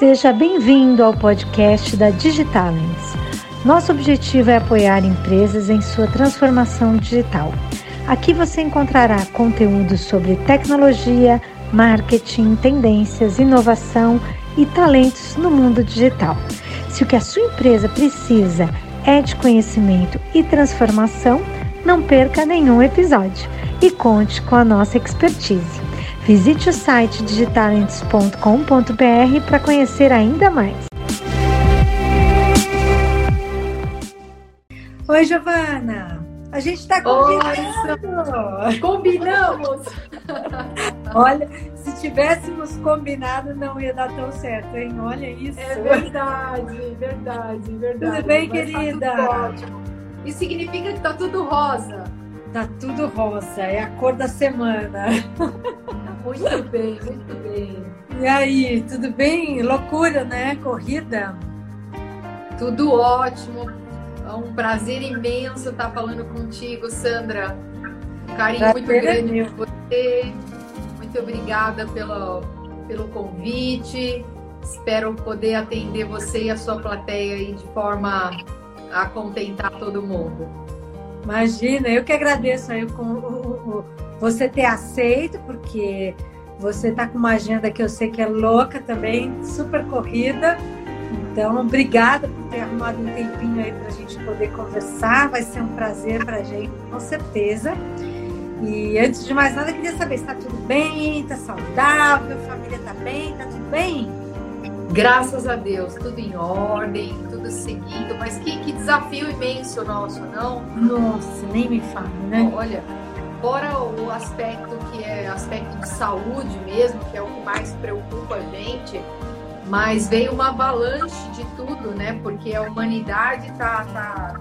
Seja bem-vindo ao podcast da Digitalents. Nosso objetivo é apoiar empresas em sua transformação digital. Aqui você encontrará conteúdo sobre tecnologia, marketing, tendências, inovação e talentos no mundo digital. Se o que a sua empresa precisa é de conhecimento e transformação, não perca nenhum episódio e conte com a nossa expertise. Visite o site digitalents.com.br para conhecer ainda mais. Oi, Giovana! A gente está combinando! Combinamos! Olha, se tivéssemos combinado, não ia dar tão certo, hein? Olha isso! É verdade, verdade, verdade. Tudo bem, querida? Tá tudo ótimo. Isso significa que tá tudo rosa. Tá tudo rosa, é a cor da semana. Muito bem, muito bem. E aí, tudo bem? Loucura, né? Corrida? Tudo ótimo. É um prazer imenso estar falando contigo, Sandra. Um carinho prazer muito é grande é por você. Muito obrigada pelo, pelo convite. Espero poder atender você e a sua plateia aí de forma a contentar todo mundo. Imagina, eu que agradeço aí com você ter aceito, porque você está com uma agenda que eu sei que é louca também, super corrida. Então, obrigada por ter arrumado um tempinho aí para a gente poder conversar. Vai ser um prazer para a gente, com certeza. E antes de mais nada, eu queria saber se está tudo bem, está saudável, a família está bem, está tudo bem? Graças a Deus, tudo em ordem, tudo seguindo, mas que, que desafio imenso nosso, não? Nossa, nem me fale, né? Olha, fora o aspecto que é aspecto de saúde mesmo, que é o que mais preocupa a gente, mas veio uma avalanche de tudo, né? Porque a humanidade tá, tá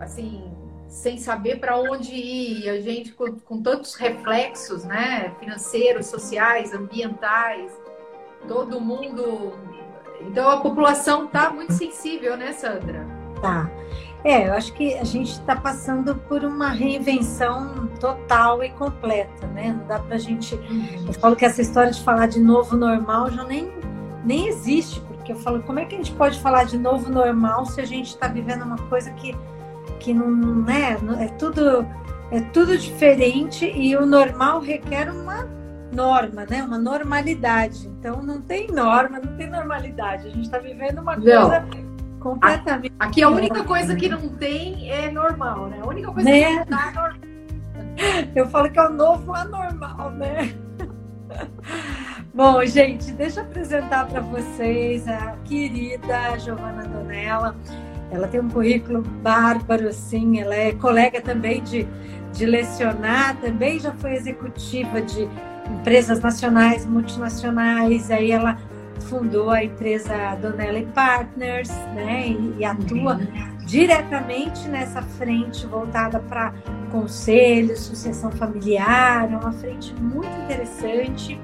assim, sem saber para onde ir, a gente com, com tantos reflexos, né? Financeiros, sociais, ambientais todo mundo. Então a população está muito sensível, né, Sandra? Tá. É, eu acho que a gente está passando por uma reinvenção total e completa, né? Não dá para a gente. Uhum. Eu falo que essa história de falar de novo normal já nem, nem existe, porque eu falo, como é que a gente pode falar de novo normal se a gente está vivendo uma coisa que, que não é, é tudo é tudo diferente e o normal requer uma norma, né? Uma normalidade. Então não tem norma, não tem normalidade. A gente está vivendo uma coisa não. Completamente. Aqui a única coisa que não tem é normal, né? A única coisa né? que não tá é normal. Eu falo que é o novo anormal, né? Bom, gente, deixa eu apresentar para vocês a querida Giovana Donella. Ela tem um currículo bárbaro, assim, ela é colega também de, de lecionar, também já foi executiva de empresas nacionais, multinacionais, aí ela fundou a empresa Donnelly Partners, né, e, e atua uhum. diretamente nessa frente voltada para conselho, sucessão familiar, é uma frente muito interessante.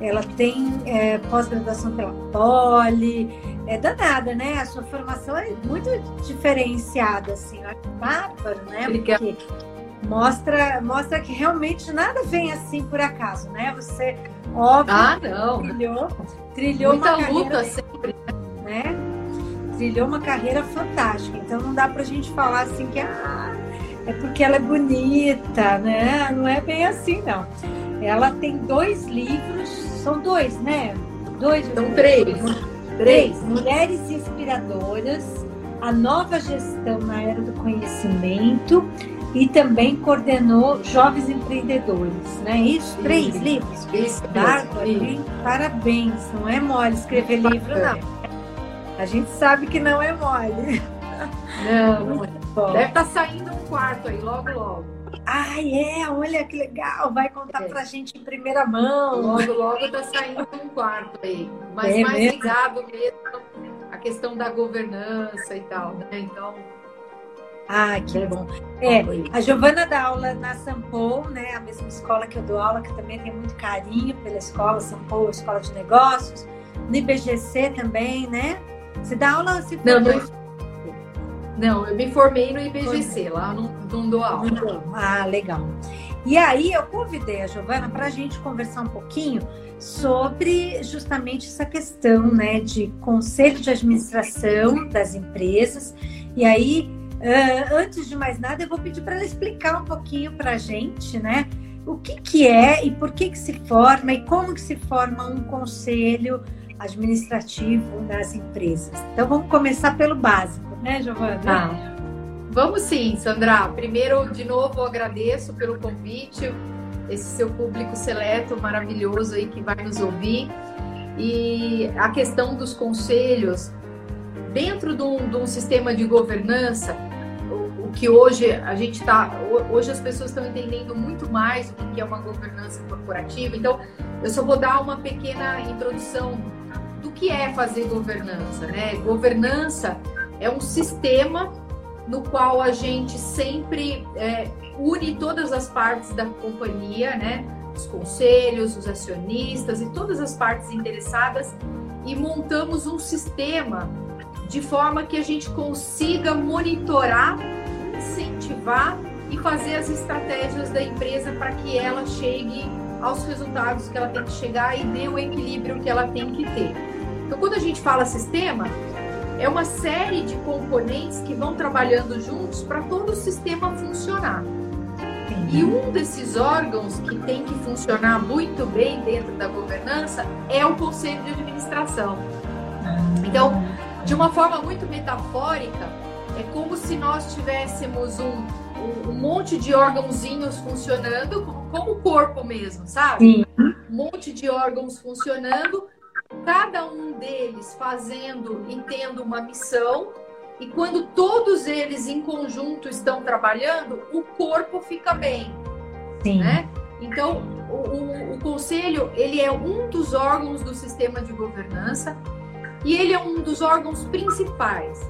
Ela tem é, pós-graduação pela Poli, é danada, né? A sua formação é muito diferenciada, assim, eu acho bárbaro, né? Obrigada. Porque mostra, mostra que realmente nada vem assim por acaso, né? Você, óbvio, ah, não. trilhou, trilhou Muita uma luta carreira, sempre, né? Trilhou uma carreira fantástica. Então não dá pra gente falar assim que ah, é porque ela é bonita, né? Não é bem assim, não. Ela tem dois livros, são dois, né? Dois. São três. Três. Mulheres Inspiradoras, a nova gestão na era do conhecimento e também coordenou Jovens Empreendedores, né? Isso, três isso, livros. Isso, Bárbara, parabéns, não é mole escrever livro, não. A gente sabe que não é mole. Não, não é. Deve estar tá saindo um quarto aí, logo, logo. Ah, é, olha que legal, vai contar é. pra gente em primeira mão. Logo, logo tá saindo um quarto aí. Mas é mais mesmo? ligado mesmo à questão da governança e tal, né? Então, ah, que bom. É, a Giovana dá aula na Sampol, né? A mesma escola que eu dou aula, que também tem muito carinho pela escola, Sampol, Escola de Negócios. No IBGC também, né? Você dá aula se não, não, não, eu me formei no IBGC, lá não, não dou aula. Ah, legal. E aí eu convidei a Giovana para a gente conversar um pouquinho sobre justamente essa questão né, de conselho de administração das empresas. E aí, uh, antes de mais nada, eu vou pedir para ela explicar um pouquinho para a gente, né? O que, que é e por que, que se forma e como que se forma um conselho administrativo das empresas. Então vamos começar pelo básico, né, Giovana? Ah, vamos sim, Sandra. Primeiro, de novo, agradeço pelo convite esse seu público seleto maravilhoso aí que vai nos ouvir. E a questão dos conselhos, dentro de um, de um sistema de governança, o, o, que hoje a gente está. Hoje as pessoas estão entendendo muito mais o que é uma governança corporativa. Então, eu só vou dar uma pequena introdução do que é fazer governança. Né? Governança é um sistema no qual a gente sempre é, une todas as partes da companhia, né? Os conselhos, os acionistas e todas as partes interessadas e montamos um sistema de forma que a gente consiga monitorar, incentivar e fazer as estratégias da empresa para que ela chegue aos resultados que ela tem que chegar e dê o equilíbrio que ela tem que ter. Então, quando a gente fala sistema, é uma série de componentes que vão trabalhando juntos para todo o sistema funcionar. E um desses órgãos que tem que funcionar muito bem dentro da governança é o conselho de administração. Então, de uma forma muito metafórica, é como se nós tivéssemos um, um, monte de órgãozinhos funcionando, como o corpo mesmo, sabe? Sim. Um monte de órgãos funcionando, cada um deles fazendo e tendo uma missão e quando todos eles em conjunto estão trabalhando, o corpo fica bem. Sim. Né? Então, o, o, o, conselho ele é um dos órgãos do sistema de governança e ele é um dos órgãos principais,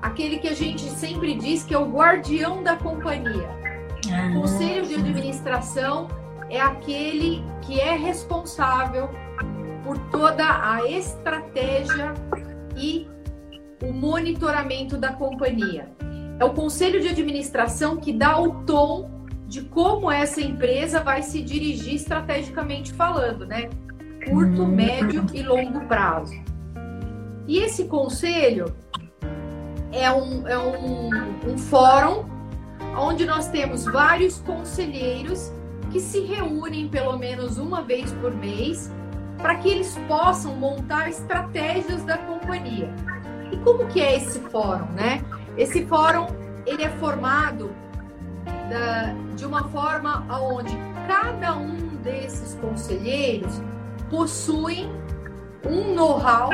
aquele que a gente sempre diz que é o guardião da companhia. Ah, o conselho de administração é aquele que é responsável por toda a estratégia e o monitoramento da companhia. É o conselho de administração que dá o tom de como essa empresa vai se dirigir estrategicamente falando, né? Curto, médio e longo prazo. E esse conselho é um, é um, um fórum onde nós temos vários conselheiros que se reúnem pelo menos uma vez por mês para que eles possam montar estratégias da companhia. E como que é esse fórum, né? Esse fórum ele é formado da, de uma forma onde cada um desses conselheiros possui um know-how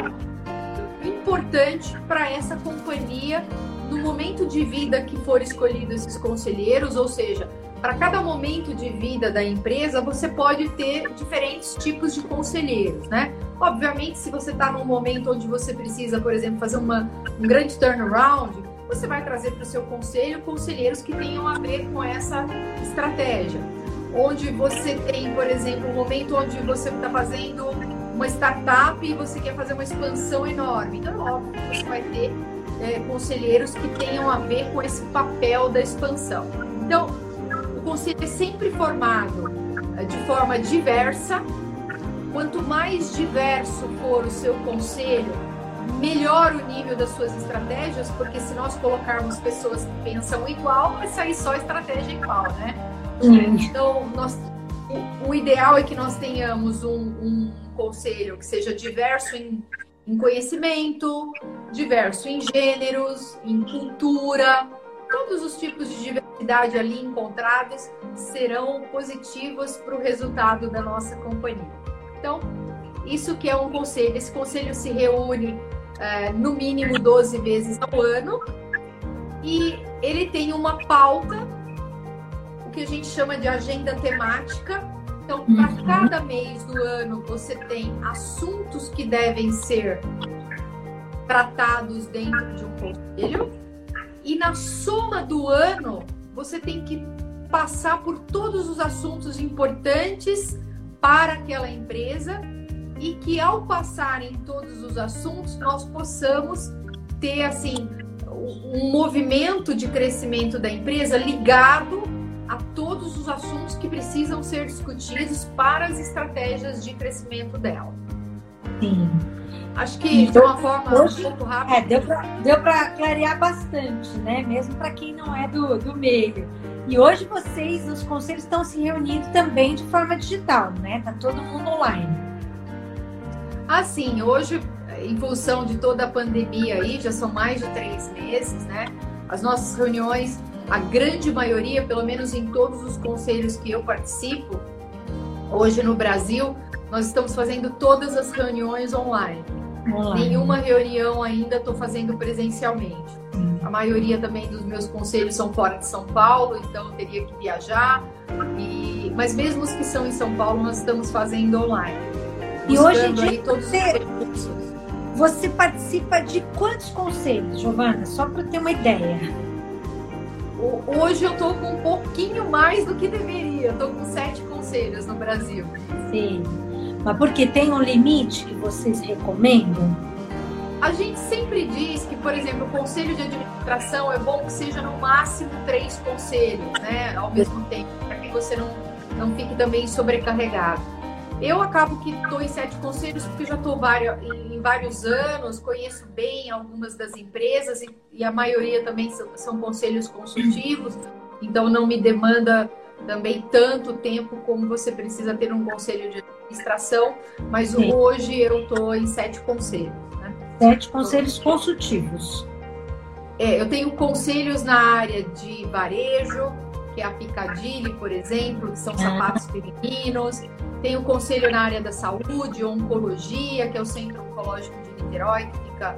importante para essa companhia no momento de vida que for escolhido esses conselheiros, ou seja, para cada momento de vida da empresa, você pode ter diferentes tipos de conselheiros, né? Obviamente, se você está num momento onde você precisa, por exemplo, fazer uma, um grande turnaround, você vai trazer para o seu conselho conselheiros que tenham a ver com essa estratégia. Onde você tem, por exemplo, um momento onde você está fazendo uma startup e você quer fazer uma expansão enorme. Então, é óbvio que você vai ter é, conselheiros que tenham a ver com esse papel da expansão. Então, o conselho é sempre formado é, de forma diversa, Quanto mais diverso for o seu conselho, melhor o nível das suas estratégias, porque se nós colocarmos pessoas que pensam igual, vai sair só estratégia igual, né? Então, nós, o, o, ideal é que nós tenhamos um, um conselho que seja diverso em, em conhecimento, diverso em gêneros, em cultura, todos os tipos de diversidade ali encontrados serão positivos para o resultado da nossa companhia. Então, isso que é um conselho. Esse conselho se reúne é, no mínimo 12 vezes ao ano e ele tem uma pauta, o que a gente chama de agenda temática. Então, para cada mês do ano, você tem assuntos que devem ser tratados dentro de um conselho. E na soma do ano, você tem que passar por todos os assuntos importantes para aquela empresa e que ao passarem todos os assuntos nós possamos ter assim um movimento de crescimento da empresa ligado a todos os assuntos que precisam ser discutidos para as estratégias de crescimento dela. Sim. Acho que então, de uma forma hoje, um pouco rápida. É, deu para clarear bastante, né? Mesmo para quem não é do, do meio. E hoje vocês, os conselhos, estão se reunindo também de forma digital, né? Tá todo mundo online. Assim, hoje, em função de toda a pandemia aí, já são mais de três meses, né? As nossas reuniões, a grande maioria, pelo menos em todos os conselhos que eu participo, hoje no Brasil, nós estamos fazendo todas as reuniões online. online. Nenhuma reunião ainda estou fazendo presencialmente. Hum. A maioria também dos meus conselhos são fora de São Paulo, então eu teria que viajar. E... Mas mesmo os que são em São Paulo, nós estamos fazendo online. E hoje em dia você, você participa de quantos conselhos, Giovana? Só para ter uma ideia. Hoje eu estou com um pouquinho mais do que deveria. Estou com sete conselhos no Brasil. Sim. Mas porque tem um limite que vocês recomendam? A gente sempre diz que, por exemplo, o conselho de administração é bom que seja no máximo três conselhos, né, ao mesmo tempo, para que você não, não fique também sobrecarregado. Eu acabo que estou em sete conselhos porque já estou em vários anos, conheço bem algumas das empresas e, e a maioria também são, são conselhos consultivos, então não me demanda também tanto tempo como você precisa ter um conselho de administração, mas Sim. hoje eu estou em sete conselhos. Né? Sete conselhos consultivos. É, eu tenho conselhos na área de varejo, que é a Picadilly, por exemplo, que são ah. sapatos femininos. Tenho conselho na área da saúde, oncologia, que é o Centro Oncológico de Niterói, que fica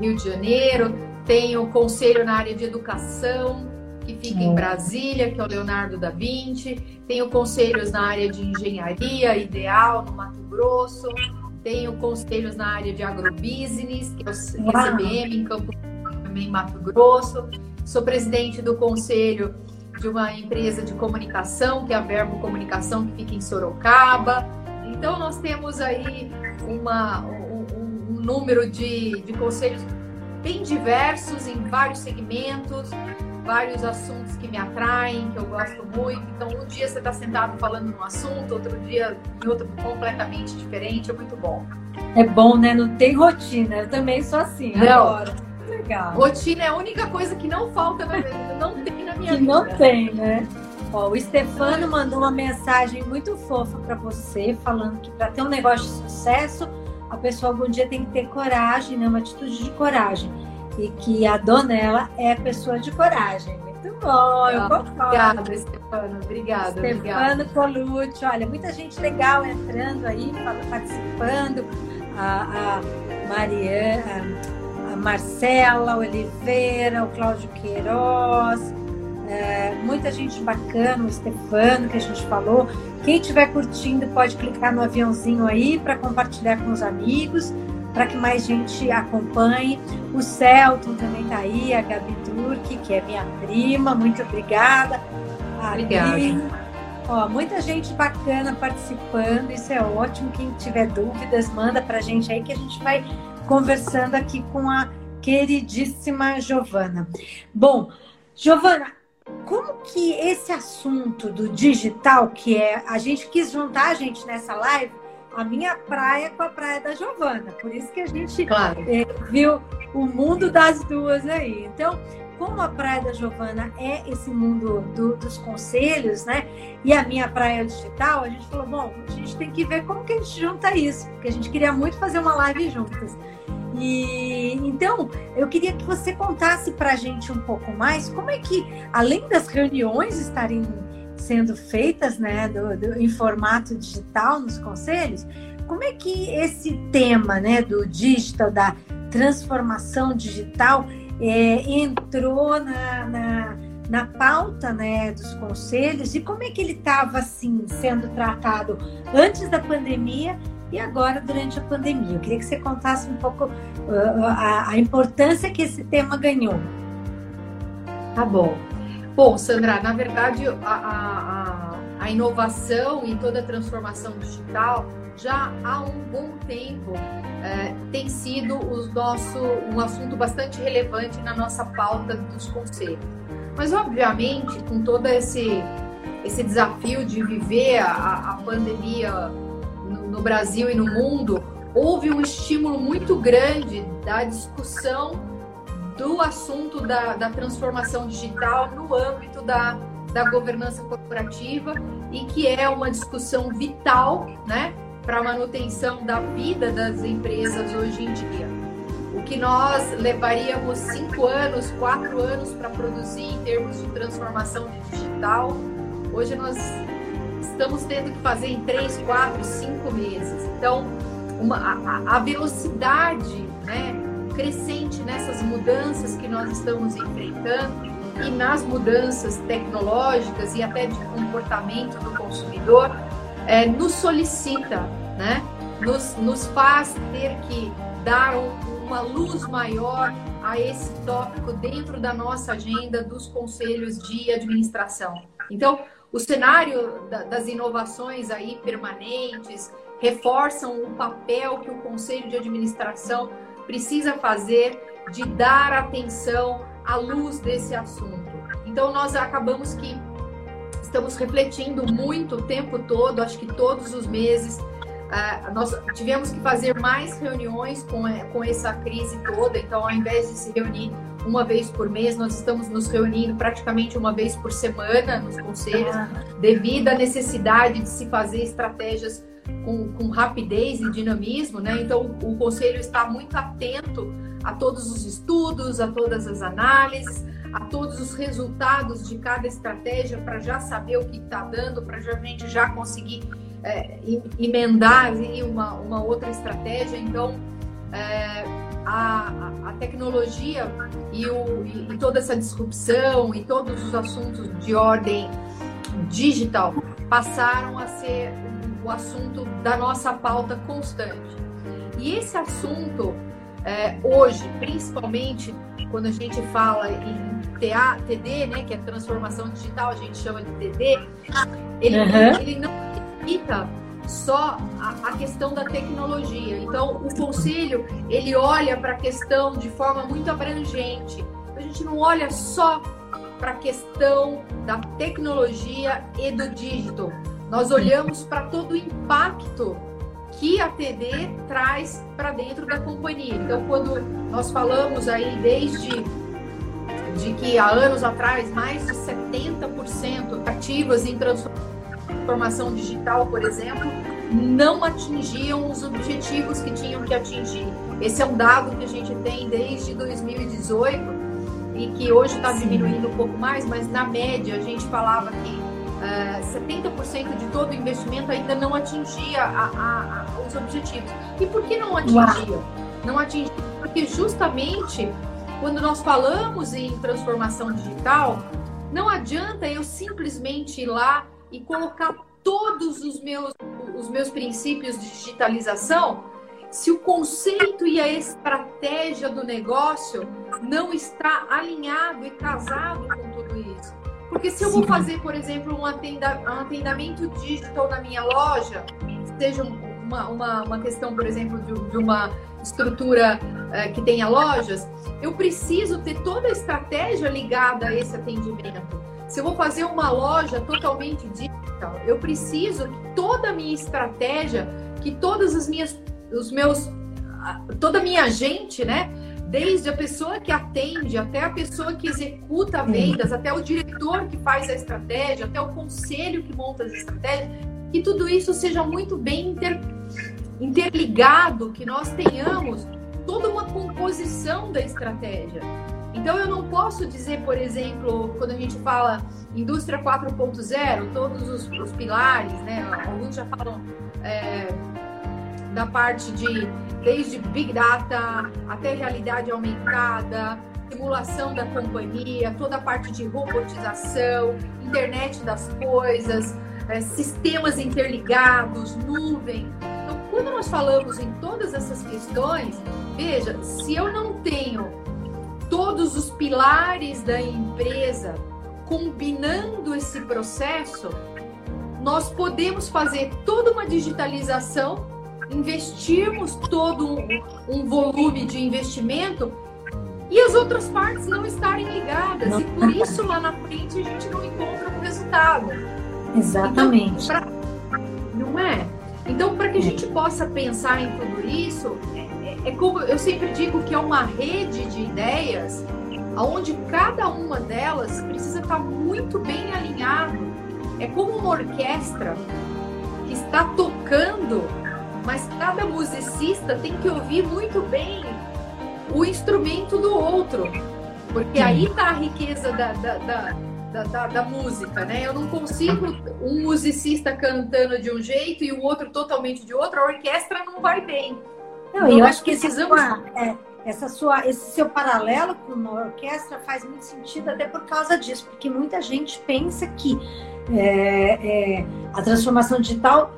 Rio de Janeiro. Tenho conselho na área de educação, que fica em Brasília, que é o Leonardo da Vinci. Tenho conselhos na área de engenharia, ideal, no Mato Grosso. Tenho conselhos na área de agrobusiness, que é o CBM, em Campo também em Mato Grosso. Sou presidente do conselho de uma empresa de comunicação, que é a Verbo Comunicação, que fica em Sorocaba. Então, nós temos aí uma, um, um número de, de conselhos bem diversos em vários segmentos vários assuntos que me atraem, que eu gosto muito. Então, um dia você está sentado falando num assunto, outro dia em outro completamente diferente, é muito bom. É bom, né? Não tem rotina. Eu também sou assim, não. agora. Legal. Rotina é a única coisa que não falta na minha vida, não tem na minha que vida. Não tem, né? Ó, o Stefano mandou uma mensagem muito fofa para você, falando que para ter um negócio de sucesso, a pessoa algum dia tem que ter coragem, né? Uma atitude de coragem e que a dona é pessoa de coragem. Muito bom, eu concordo. Obrigada, Stefano. Obrigada. Stefano Colucci, olha, muita gente legal entrando aí, participando. A, a Mariana, Marcela Oliveira, o Cláudio Queiroz. É, muita gente bacana, o Stefano, que a gente falou. Quem estiver curtindo, pode clicar no aviãozinho aí para compartilhar com os amigos para que mais gente acompanhe. O Celton também está aí, a Gabi Turque, que é minha prima, muito obrigada. Obrigada. Ó, muita gente bacana participando, isso é ótimo. Quem tiver dúvidas, manda para a gente aí que a gente vai conversando aqui com a queridíssima Giovana. Bom, Giovana, como que esse assunto do digital, que é a gente quis juntar a gente nessa live a minha praia com a praia da Giovana. Por isso que a gente claro. é, viu o mundo das duas aí. Então, como a praia da Giovana é esse mundo do, dos conselhos, né? E a minha praia digital, a gente falou, bom, a gente tem que ver como que a gente junta isso, porque a gente queria muito fazer uma live juntas. E então eu queria que você contasse para a gente um pouco mais como é que, além das reuniões estarem sendo feitas né, do, do, em formato digital nos conselhos, como é que esse tema né, do digital, da transformação digital, é, entrou na, na, na, pauta né, dos conselhos? E como é que ele estava assim, sendo tratado antes da pandemia e agora durante a pandemia? Eu queria que você contasse um pouco uh, a, a importância que esse tema ganhou. Tá bom. Bom, Sandra, na verdade, a, a, a inovação e toda a transformação digital já há um bom tempo é, tem sido o nosso, um assunto bastante relevante na nossa pauta dos conselhos. Mas, obviamente, com todo esse, esse desafio de viver a, a pandemia no, Brasil e no mundo, houve um estímulo muito grande da discussão do assunto da, da transformação digital no âmbito da, da governança corporativa e que é uma discussão vital né, para a manutenção da vida das empresas hoje em dia. O que nós levaríamos cinco anos, quatro anos para produzir em termos de transformação digital, hoje nós estamos tendo que fazer em três, quatro, cinco meses. Então, uma, a, a velocidade né, crescente nessas mudanças que nós estamos enfrentando e nas mudanças tecnológicas e até de comportamento do consumidor, é, nos solicita, né? nos, nos faz ter que dar um, uma luz maior a esse tópico dentro da nossa agenda dos conselhos de administração. Então, o cenário da, das inovações aí permanentes reforçam o papel que o conselho de administração precisa fazer de dar atenção à luz desse assunto. Então nós acabamos que estamos refletindo muito o tempo todo, acho que todos os meses Uh, nós tivemos que fazer mais reuniões com, eh, com essa crise toda, então ao invés de se reunir uma vez por mês, nós estamos nos reunindo praticamente uma vez por semana nos conselhos, ah. devido à necessidade de se fazer estratégias com, com rapidez e dinamismo, né? Então, o conselho está muito atento a todos os estudos, a todas as análises, a todos os resultados de cada estratégia para já saber o que está dando, para a gente já conseguir é, emendar uma, uma outra estratégia. Então, é, a, a, tecnologia e, o, e, toda essa disrupção e todos os assuntos de ordem digital passaram a ser o assunto da nossa pauta constante. E esse assunto, é, hoje, principalmente quando a gente fala em TA, TD, né, que é transformação digital, a gente chama de TD, ele, uhum. ele não limita só a, a, questão da tecnologia. Então, o conselho ele olha para a questão de forma muito abrangente. A gente não olha só para a questão da tecnologia e do digital. Nós olhamos para todo o impacto que a TD traz para dentro da companhia. Então, quando nós falamos aí desde de que há anos atrás mais de 70% ativas em transformação digital, por exemplo, não atingiam os objetivos que tinham que atingir. Esse é um dado que a gente tem desde 2018 e que hoje está diminuindo um pouco mais, mas na média a gente falava que uh, eh, 70% de todo o investimento ainda não atingia a, a, a, os objetivos. E por que não atingia? Uau. Não atingia porque justamente quando nós falamos em transformação digital, não adianta eu simplesmente ir lá e colocar todos os meus, os meus princípios de digitalização se o conceito e a estratégia do negócio não está alinhado e casado com tudo isso. Porque se eu vou fazer, por exemplo, um, atenda, um atendimento digital na minha loja, seja uma, uma, uma questão, por exemplo, de, de uma estrutura é, que tenha lojas, eu preciso ter toda a estratégia ligada a esse atendimento. Se eu vou fazer uma loja totalmente digital, eu preciso que toda a minha estratégia, que todas as minhas, os meus, toda a minha gente, né, desde a pessoa que atende, até a pessoa que executa vendas, até o diretor que faz a estratégia, até o conselho que monta as estratégias, que tudo isso seja muito bem inter, interligado, que nós tenhamos toda uma composição da estratégia. Então eu não posso dizer, por exemplo, quando a gente fala indústria 4.0, todos os, os, pilares, né? Alguns já falam é, da parte de desde Big Data até realidade aumentada, simulação da companhia, toda a parte de robotização, internet das coisas, é, sistemas interligados, nuvem. Então, quando nós falamos em todas essas questões, veja, se eu não tenho todos os pilares da empresa combinando esse processo, nós podemos fazer toda uma digitalização investirmos todo um, um volume de investimento e as outras partes não estarem ligadas. E por isso lá na frente a gente não encontra um resultado. Exatamente. Então, pra... Não é? Então, para que a gente possa pensar em tudo isso, é, como eu sempre digo que é uma rede de ideias onde cada uma delas precisa estar muito bem alinhado. É como uma orquestra que está tocando, mas cada musicista tem que ouvir muito bem o instrumento do outro, porque aí está a riqueza da, da, da, da, da música, né? Eu não consigo um musicista cantando de um jeito e o outro totalmente de outro, a orquestra não vai bem. Não, então, eu acho que precisamos. É, essa sua, esse seu paralelo com uma orquestra faz muito sentido até por causa disso, porque muita gente pensa que é, é, a transformação digital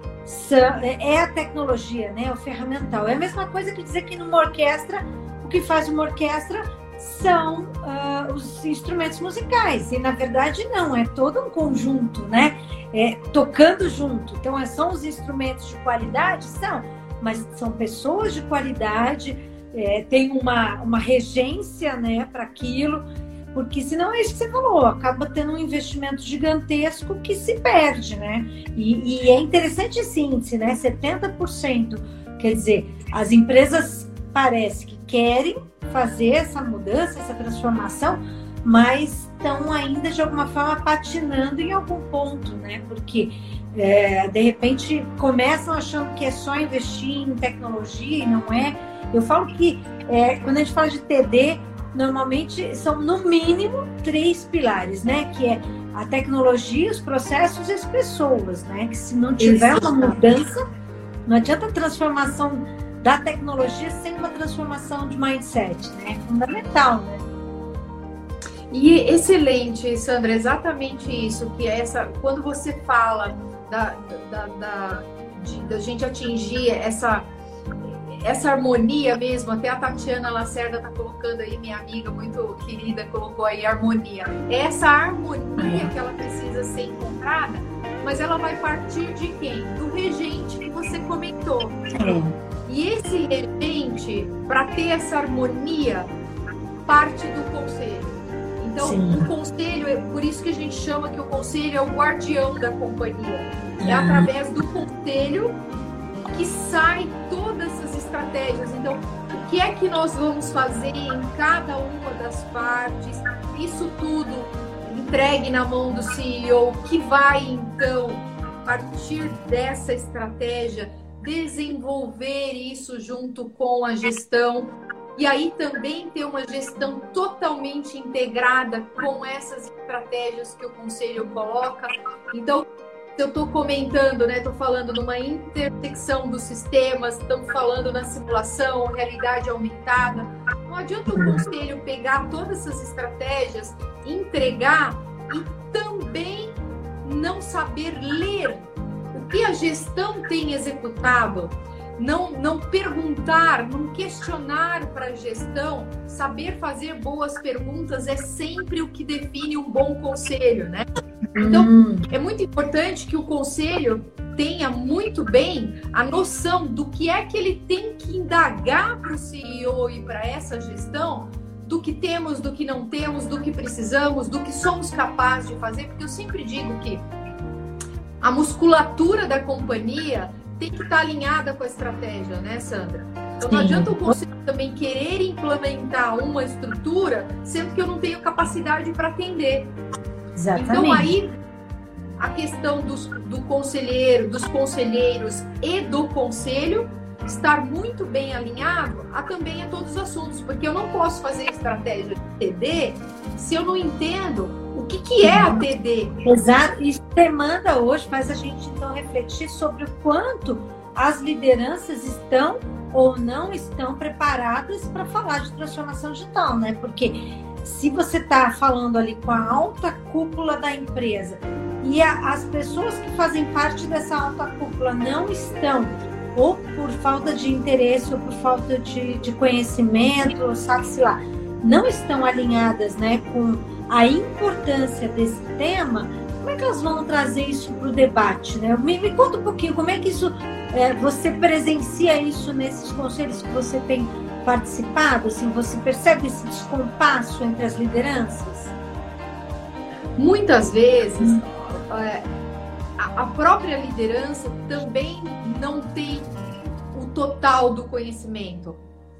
é a tecnologia, né, o ferramental. É a mesma coisa que dizer que numa orquestra o que faz uma orquestra são uh, os instrumentos musicais e na verdade não é todo um conjunto, né, é, tocando junto. Então são os instrumentos de qualidade, são, mas são pessoas de qualidade é, tem uma, uma regência né, para aquilo, porque senão é isso que você falou, acaba tendo um investimento gigantesco que se perde, né? E, e é interessante esse índice, né? 70%. Quer dizer, as empresas parece que querem fazer essa mudança, essa transformação, mas estão ainda de alguma forma patinando em algum ponto, né? Porque é, de repente começam achando que é só investir em tecnologia e não é eu falo que é, quando a gente fala de TD, normalmente são no mínimo três pilares, né? Que é a tecnologia, os processos e as pessoas, né? Que se não tiver uma mudança, não adianta a transformação da tecnologia sem uma transformação de mindset, né? É fundamental, né? E excelente, Sandra, exatamente isso, que é essa, quando você fala da, da, da, de, da gente atingir essa essa harmonia mesmo, até a Tatiana Lacerda tá colocando aí, minha amiga muito querida, colocou aí harmonia. É essa harmonia que ela precisa ser encontrada, mas ela vai partir de quem? Do regente que você comentou. E esse regente, para ter essa harmonia, parte do conselho. Então, Sim. o conselho, é por isso que a gente chama que o conselho é o guardião da companhia. É uhum. através do conselho que sai todas essas estratégias. Então, o que é que nós vamos fazer em cada uma das partes? Isso tudo entregue na mão do CEO, que vai então, a partir dessa estratégia, desenvolver isso junto com a gestão. E aí também ter uma gestão totalmente integrada com essas estratégias que o conselho coloca. Então, eu estou comentando, né? Estou falando numa intersecção dos sistemas, estamos falando na simulação, realidade aumentada. Não adianta o conselho pegar todas essas estratégias, entregar e também não saber ler o que a gestão tem executado. Não, não perguntar, não questionar para a gestão, saber fazer boas perguntas é sempre o que define um bom conselho, né? Então, hum. é muito importante que o conselho tenha muito bem a noção do que é que ele tem que indagar para o CEO e para essa gestão, do que temos, do que não temos, do que precisamos, do que somos capazes de fazer, porque eu sempre digo que a musculatura da companhia tem que estar alinhada com a estratégia, né, Sandra? Então Sim. não adianta o conselho também querer implementar uma estrutura, sendo que eu não tenho capacidade para atender. Exatamente. Então aí a questão dos, do conselheiro, dos conselheiros e do conselho estar muito bem alinhado a também a todos os assuntos, porque eu não posso fazer estratégia de TD se eu não entendo que, que é a TD. Exato, isso demanda hoje, faz a gente então refletir sobre o quanto as lideranças estão ou não estão preparadas para falar de transformação digital, né? Porque se você está falando ali com a alta cúpula da empresa e a, as pessoas que fazem parte dessa alta cúpula não estão, ou por falta de interesse, ou por falta de, de sabe-se lá, não estão alinhadas né, com a importância desse tema, como é que elas vão trazer isso para o debate? Né? Me, me, conta um pouquinho, como é que isso é, você presencia isso nesses conselhos que você tem participado? Assim, você percebe esse descompasso entre as lideranças? Muitas vezes, hum. é, a própria liderança também não tem o total do conhecimento.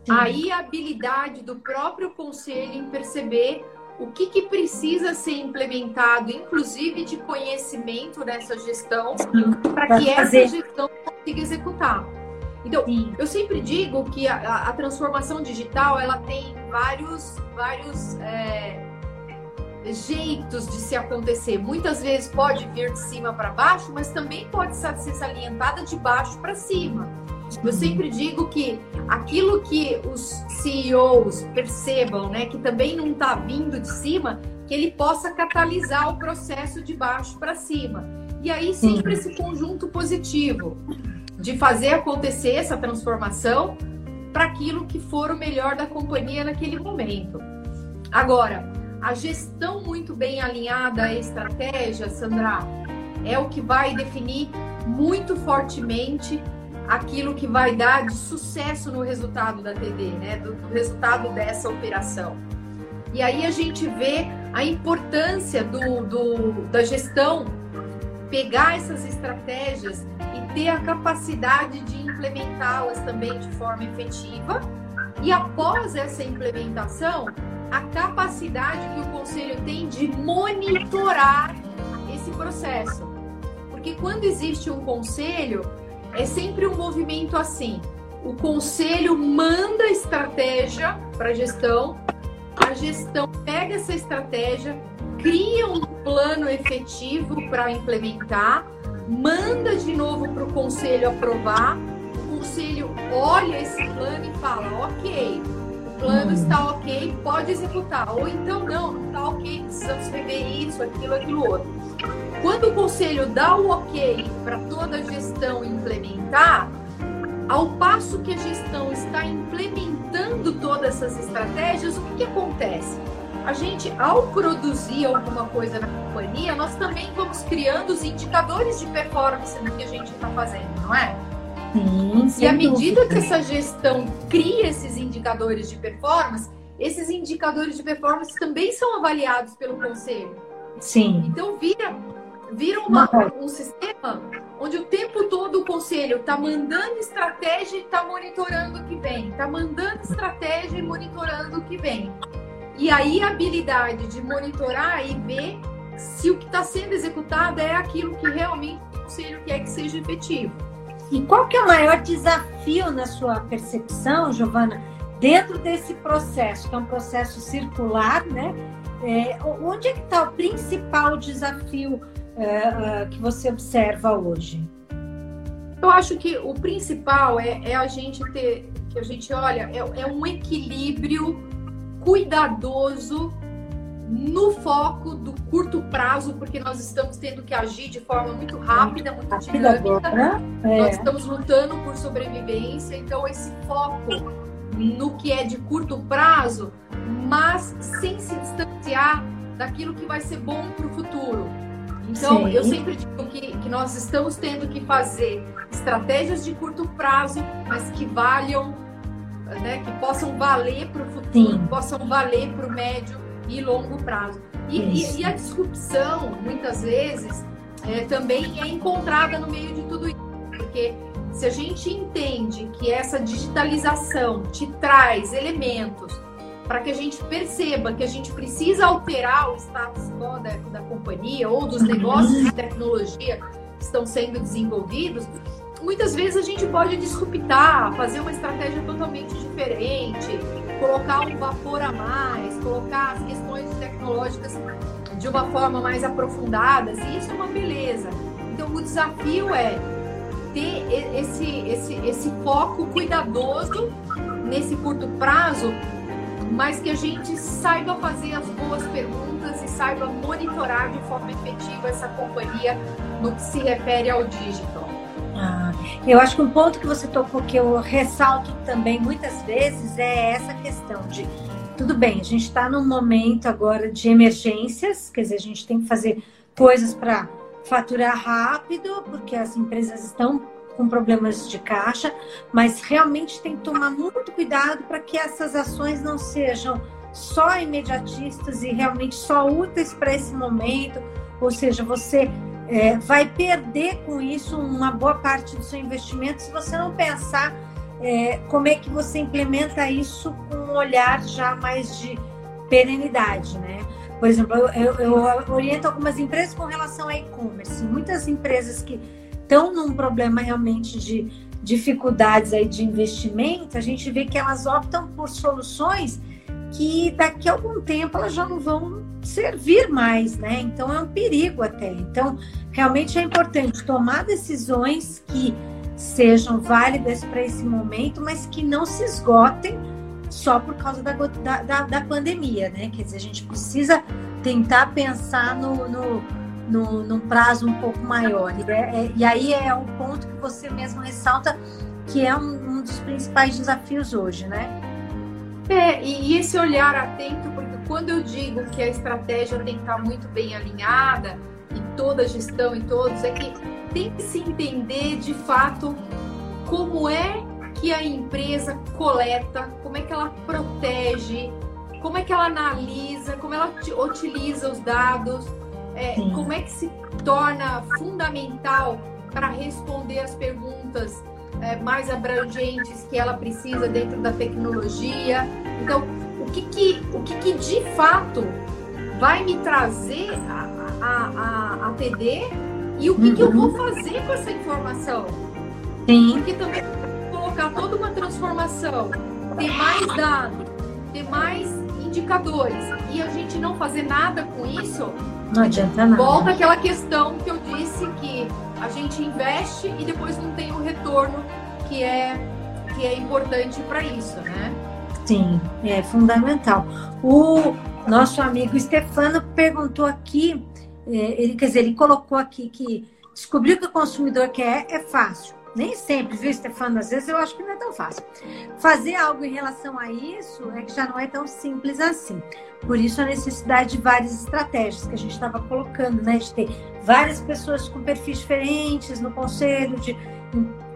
Sim. Aí a habilidade do próprio conselho em perceber o que, que precisa ser implementado, inclusive de conhecimento nessa gestão, para que essa gestão consiga executar. Então, Sim. eu sempre digo que a, a, transformação digital ela tem vários, vários é, jeitos de se acontecer. Muitas vezes pode vir de cima para baixo, mas também pode ser salientada de baixo para cima. Eu sempre digo que aquilo que os CEOs percebam, né, que também não está vindo de cima, que ele possa catalisar o processo de baixo para cima. E aí sempre esse conjunto positivo de fazer acontecer essa transformação para aquilo que for o melhor da companhia naquele momento. Agora, a gestão muito bem alinhada à estratégia, Sandra, é o que vai definir muito fortemente aquilo que vai dar de sucesso no resultado da TD, né? Do, do, resultado dessa operação. E aí a gente vê a importância do, do, da gestão pegar essas estratégias e ter a capacidade de implementá-las também de forma efetiva. E após essa implementação, a capacidade que o conselho tem de monitorar esse processo. Porque quando existe um conselho, é sempre um movimento assim. O conselho manda estratégia para a gestão, a gestão pega essa estratégia, cria um plano efetivo para implementar, manda de novo para o conselho aprovar, o conselho olha esse plano e fala: ok, o plano hum. está ok, pode executar. Ou então, não, não está ok, precisamos rever isso, aquilo, aquilo outro. Quando o conselho dá o ok para toda a gestão implementar, ao passo que a gestão está implementando todas essas estratégias, o que, que acontece? A gente, ao produzir alguma coisa na companhia, nós também vamos criando os indicadores de performance do que a gente está fazendo, não é? Sim, e à medida que essa gestão cria esses indicadores de performance, esses indicadores de performance também são avaliados pelo conselho. Sim. Então vira vira uma, um sistema onde o tempo todo o conselho está mandando estratégia e está monitorando o que vem, está mandando estratégia e monitorando o que vem. E aí a habilidade de monitorar e ver se o que está sendo executado é aquilo que realmente o conselho quer que seja efetivo. E qual que é o maior desafio na sua percepção, Giovana, dentro desse processo, que é um processo circular, né? É, onde é que está o principal desafio é, é, que você observa hoje? Eu acho que o principal é, é a gente ter, que a gente olha, é, é um equilíbrio cuidadoso no foco do curto prazo, porque nós estamos tendo que agir de forma muito rápida, muito dinâmica. É. Nós estamos lutando por sobrevivência, então esse foco no que é de curto prazo, mas sem se distanciar daquilo que vai ser bom para o futuro. Então, Sim. eu sempre digo que, que nós estamos tendo que fazer estratégias de curto prazo, mas que valham, né, que possam valer para o futuro, Sim. possam valer para o médio e longo prazo. E, e, e a disrupção, muitas vezes, é, também é encontrada no meio de tudo isso, porque se a gente entende que essa digitalização te traz elementos para que a gente perceba que a gente precisa alterar o status quo da, da companhia ou dos negócios de tecnologia que estão sendo desenvolvidos, muitas vezes a gente pode disruptar, fazer uma estratégia totalmente diferente, colocar um vapor a mais, colocar as questões tecnológicas de uma forma mais aprofundada, e isso é uma beleza. Então o desafio é ter esse, esse, esse foco cuidadoso nesse curto prazo mas que a gente saiba fazer as boas perguntas e saiba monitorar de forma efetiva essa companhia no que se refere ao digital. Ah, eu acho que um ponto que você tocou que eu ressalto também muitas vezes é essa questão de tudo bem, a gente está num momento agora de emergências, quer dizer, a gente tem que fazer coisas para faturar rápido, porque as empresas estão com problemas de caixa, mas realmente tem que tomar muito cuidado para que essas ações não sejam só imediatistas e realmente só úteis para esse momento, ou seja, você é, vai perder com isso uma boa parte do seu investimento se você não pensar é, como é que você implementa isso com um olhar já mais de perenidade, né? Por exemplo, eu, eu, eu oriento algumas empresas com relação a e-commerce. Muitas empresas que estão num problema realmente de dificuldades aí de investimento, a gente vê que elas optam por soluções que daqui a algum tempo elas já não vão servir mais, né? Então é um perigo até. Então, realmente é importante tomar decisões que sejam válidas para esse momento, mas que não se esgotem só por causa da, da, da, pandemia, né? Quer dizer, a gente precisa tentar pensar no, no, no, num prazo um pouco maior. E, é, é, e aí é o ponto que você mesmo ressalta que é um, um dos principais desafios hoje, né? É, e esse olhar atento, porque quando eu digo que a estratégia tem que estar muito bem alinhada, e toda a gestão e todos, é que tem que se entender de fato como é que a empresa coleta, como é que ela protege, como é que ela analisa, como ela utiliza os dados, é, como é que se torna fundamental para responder as perguntas é, mais abrangentes que ela precisa dentro da tecnologia. Então, o que, que, o que, que de fato vai me trazer a, a, a, a TD e o que, uhum. que eu vou uhum. fazer com essa informação? Sim. Porque também colocar toda uma transformação, ter mais dados, ter mais indicadores e a gente não fazer nada com isso, não adianta nada. Volta aquela questão que eu disse que a gente investe e depois não tem o retorno que é que é importante para isso, né? Sim, é fundamental. O nosso amigo Stefano perguntou aqui, é, ele quer dizer, ele colocou aqui que descobrir o que o consumidor quer é fácil. Nem sempre, viu, Stefano? Às vezes eu acho que não é tão fácil. Fazer algo em relação a isso é que já não é tão simples assim. Por isso a necessidade de várias estratégias que a gente estava colocando, né? De ter várias pessoas com perfis diferentes no conselho, de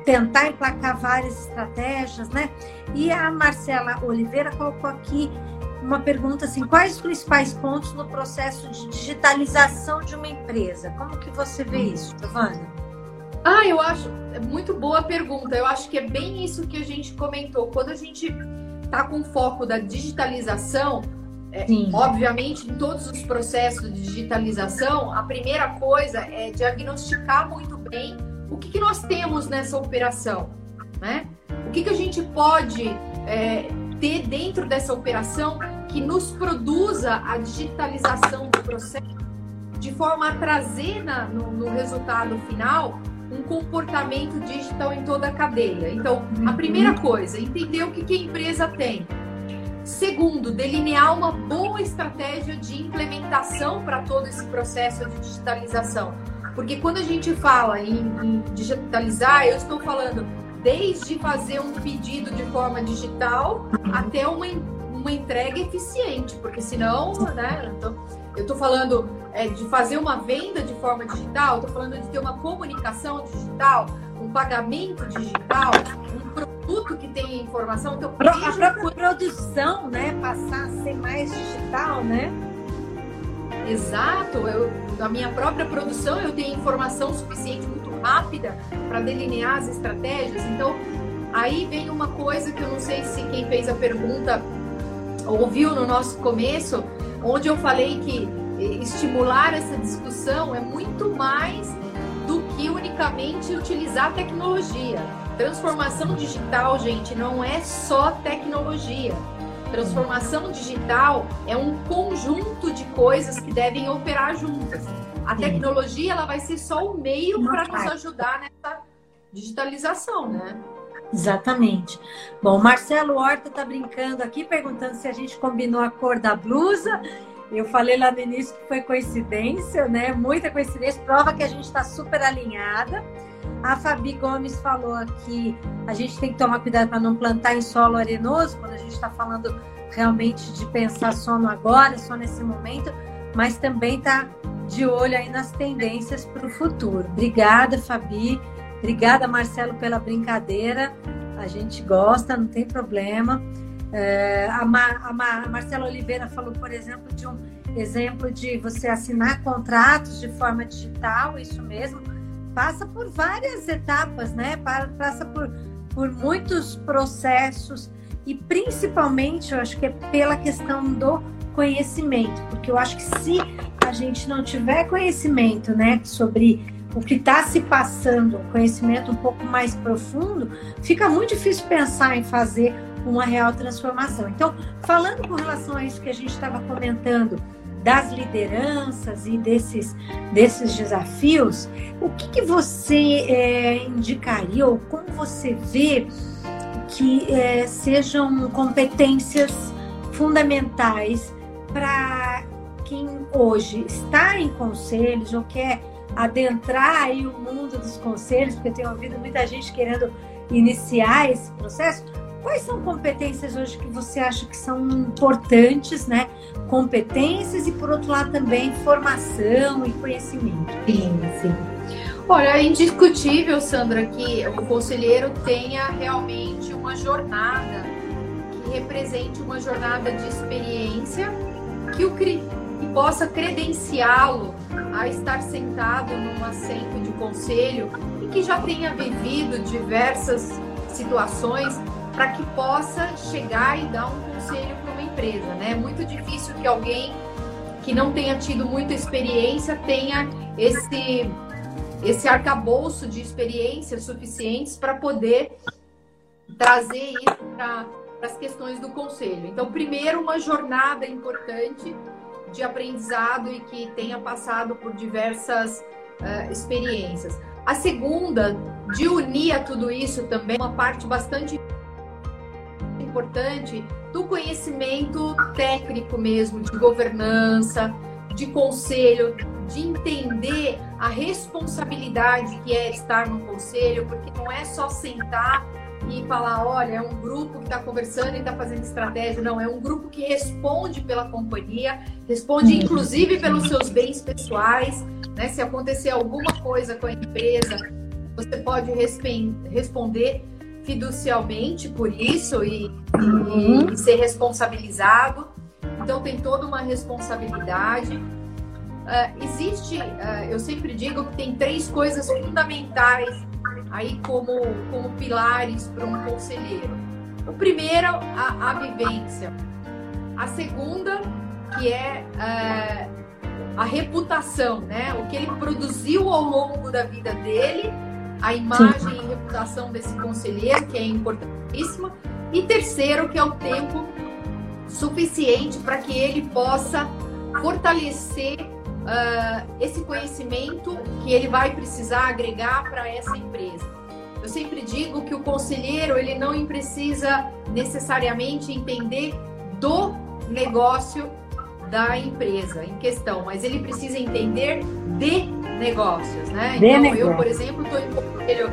tentar emplacar várias estratégias, né? E a Marcela Oliveira colocou aqui uma pergunta assim: quais os principais pontos no processo de digitalização de uma empresa? Como que você vê isso, Giovana? Ah, eu acho é muito boa pergunta. Eu acho que é bem isso que a gente comentou. Quando a gente está com foco da digitalização, é, obviamente, em todos os processos de digitalização, a primeira coisa é diagnosticar muito bem o que, que nós temos nessa operação, né? O que, que a gente pode é, ter dentro dessa operação que nos produza a digitalização do processo de forma a trazer na, no, no resultado final um comportamento digital em toda a cadeia. Então, a uhum. primeira coisa, entender o que, que a empresa tem. Segundo, delinear uma boa estratégia de implementação para todo esse processo de digitalização. Porque quando a gente fala em, em digitalizar, eu estou falando desde fazer um pedido de forma digital uhum. até uma, uma entrega eficiente, porque senão, né? Então, eu estou falando é, de fazer uma venda de forma digital, estou falando de ter uma comunicação digital, um pagamento digital, um produto que tenha informação. Então, a própria produção, né? Passar a ser mais digital, né? Exato. Eu, a minha própria produção, eu tenho informação suficiente, muito rápida, para delinear as estratégias. Então, aí vem uma coisa que eu não sei se quem fez a pergunta ouviu no nosso começo, onde eu falei que estimular essa discussão é muito mais do que unicamente utilizar tecnologia. Transformação digital, gente, não é só tecnologia. Transformação digital é um conjunto de coisas que devem operar juntas. A tecnologia ela vai ser só o meio para nos ajudar nessa digitalização, né? Exatamente. Bom, Marcelo Horta está brincando aqui, perguntando se a gente combinou a cor da blusa. Eu falei lá no início que foi coincidência, né? Muita coincidência, prova que a gente está super alinhada. A Fabi Gomes falou aqui, a gente tem que tomar cuidado para não plantar em solo arenoso, quando a gente está falando realmente de pensar só no agora, só nesse momento, mas também está de olho aí nas tendências para o futuro. Obrigada, Fabi. Obrigada, Marcelo, pela brincadeira. A gente gosta, não tem problema. É, a, Mar, a, Mar, a Marcela Oliveira falou, por exemplo, de um exemplo de você assinar contratos de forma digital, isso mesmo, passa por várias etapas, né? Passa por, por muitos processos e principalmente eu acho que é pela questão do conhecimento, porque eu acho que se a gente não tiver conhecimento, né, sobre o que está se passando, conhecimento um pouco mais profundo, fica muito difícil pensar em fazer uma real transformação. Então, falando com relação a isso que a gente estava comentando, das lideranças e desses, desses desafios, o que, que você é, indicaria ou como você vê que é, sejam competências fundamentais para quem hoje está em conselhos ou quer adentrar aí o mundo dos conselhos, porque eu tenho ouvido muita gente querendo iniciar esse processo, Quais são competências hoje que você acha que são importantes, né? Competências e, por outro lado, também formação e conhecimento. Sim, sim. Olha, é indiscutível, Sandra, que o conselheiro tenha realmente uma jornada que represente uma jornada de experiência que, o, possa credenciá-lo a estar sentado num assento de conselho e que já tenha vivido diversas situações para que possa chegar e dar um conselho para uma empresa, né? É muito difícil que alguém que não tenha tido muita experiência tenha esse esse arcabouço de experiências suficientes para poder trazer isso para as questões do conselho. Então, primeiro, uma jornada importante de aprendizado e que tenha passado por diversas uh, experiências. A segunda, de unir a tudo isso também, uma parte bastante importante do conhecimento técnico mesmo, de governança, de conselho, de entender a responsabilidade que é estar no conselho, porque não é só sentar e falar, olha, é um grupo que está conversando e está fazendo estratégia. Não, é um grupo que responde pela companhia, responde uhum. inclusive pelos seus bens pessoais. Né? Se acontecer alguma coisa com a empresa, você pode responder fiducialmente por isso e, uhum. e, ser responsabilizado. Então tem toda uma responsabilidade. Uh, existe, uh, eu sempre digo que tem três coisas fundamentais aí como, como pilares para um conselheiro. O primeiro, a, a vivência. A segunda, que é uh, a reputação, né? O que ele produziu ao longo da vida dele a imagem Sim. e reputação desse conselheiro, que é importantíssima. E terceiro, que é o tempo suficiente para que ele possa fortalecer uh, esse conhecimento que ele vai precisar agregar para essa empresa. Eu sempre digo que o conselheiro ele não precisa necessariamente entender do negócio da empresa em questão, mas ele precisa entender de negócios, né? De então, negócio. eu, por exemplo, estou em conselho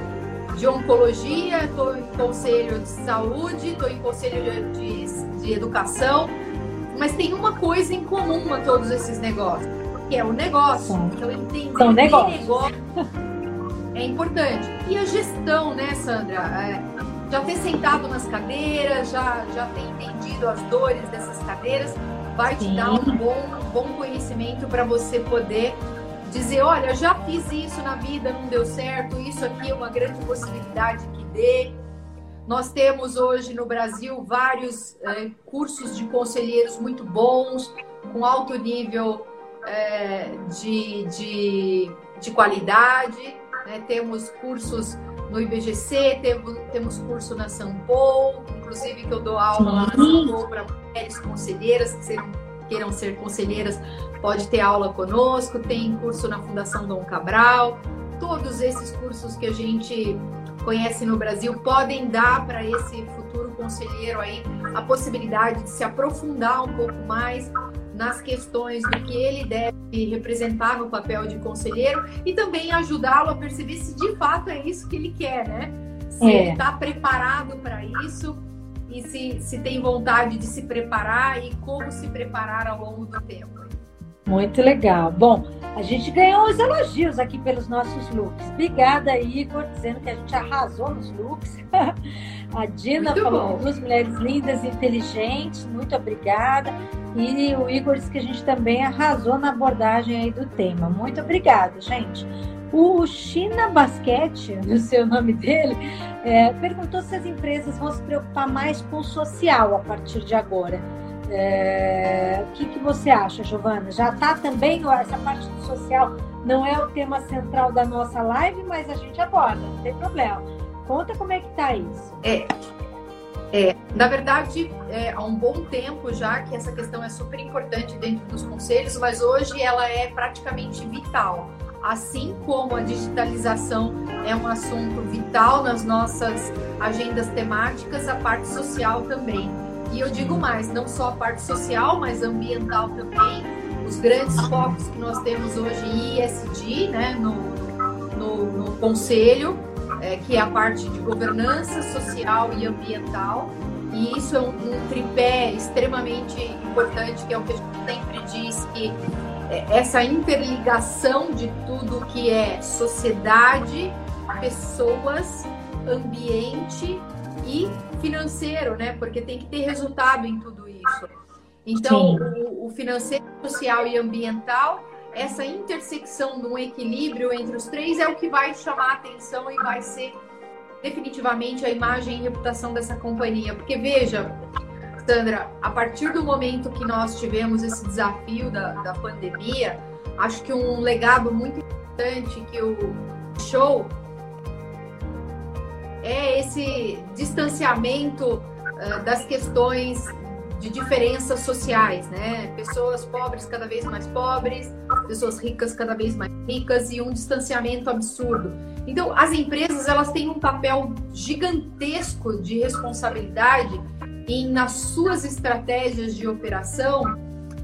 de oncologia, estou em conselho de saúde, estou em conselho de, de, de, educação, mas tem uma coisa em comum a todos esses negócios, que é o negócio. Então, entender São negócios. negócio é importante. E a gestão, né, Sandra? É, já ter sentado nas cadeiras, já, já ter entendido as dores dessas cadeiras, vai Sim. te dar um bom, um bom conhecimento para você poder dizer, olha, já fiz isso na vida, não deu certo, isso aqui é uma grande possibilidade que dê. Nós temos hoje no Brasil vários é, cursos de conselheiros muito bons, com alto nível é, de, de, de, qualidade. Né? Temos cursos no IBGC, temos, temos curso na Sampol, inclusive que eu dou aula lá na Sampol para mulheres conselheiras que serão, queiram ser conselheiras pode ter aula conosco, tem curso na Fundação Dom Cabral. Todos esses cursos que a gente conhece no Brasil podem dar para esse futuro conselheiro aí a possibilidade de se aprofundar um pouco mais nas questões do que ele deve representar no papel de conselheiro e também ajudá-lo a perceber se de fato é isso que ele quer, né? Se é. ele está preparado para isso e se, se tem vontade de se preparar e como se preparar ao longo do tempo. Muito legal. Bom, A gente ganhou os elogios aqui pelos nossos looks. Obrigada, Igor, dizendo que a gente arrasou nos looks. A Dina muito falou duas mulheres lindas e inteligentes, muito obrigada. E o Igor disse que a gente também arrasou na abordagem aí do tema. Muito obrigada, gente. O China Basquete, o seu nome dele, é, perguntou se as empresas vão se preocupar mais com o social a partir de agora. É, o que, que você acha, Giovana? Já está também essa parte do social? Não é o tema central da nossa live, mas a gente aborda, não tem problema. Conta como é que está isso. É, é, na verdade, é, há um bom tempo já que essa questão é super importante dentro dos conselhos, mas hoje ela é praticamente vital. Assim como a digitalização é um assunto vital nas nossas agendas temáticas, a parte social também. E eu digo mais, não só a parte social, mas ambiental também. Os grandes focos que nós temos hoje ISD, né, no, no, no conselho, é, que é a parte de governança social e ambiental. E isso é um, um, tripé extremamente importante, que é o que a gente sempre diz que é, essa interligação de tudo que é sociedade, pessoas, ambiente e financeiro, né? Porque tem que ter resultado em tudo isso. Então, o, o, financeiro, social e ambiental essa intersecção de um equilíbrio entre os três é o que vai chamar a atenção e vai ser definitivamente a imagem e reputação dessa companhia. Porque veja, Sandra, a partir do momento que nós tivemos esse desafio da, da pandemia, acho que um legado muito importante que o show é esse distanciamento uh, das questões de diferenças sociais, né? Pessoas pobres cada vez mais pobres, pessoas ricas cada vez mais ricas e um distanciamento absurdo. Então, as empresas elas têm um papel gigantesco de responsabilidade em nas suas estratégias de operação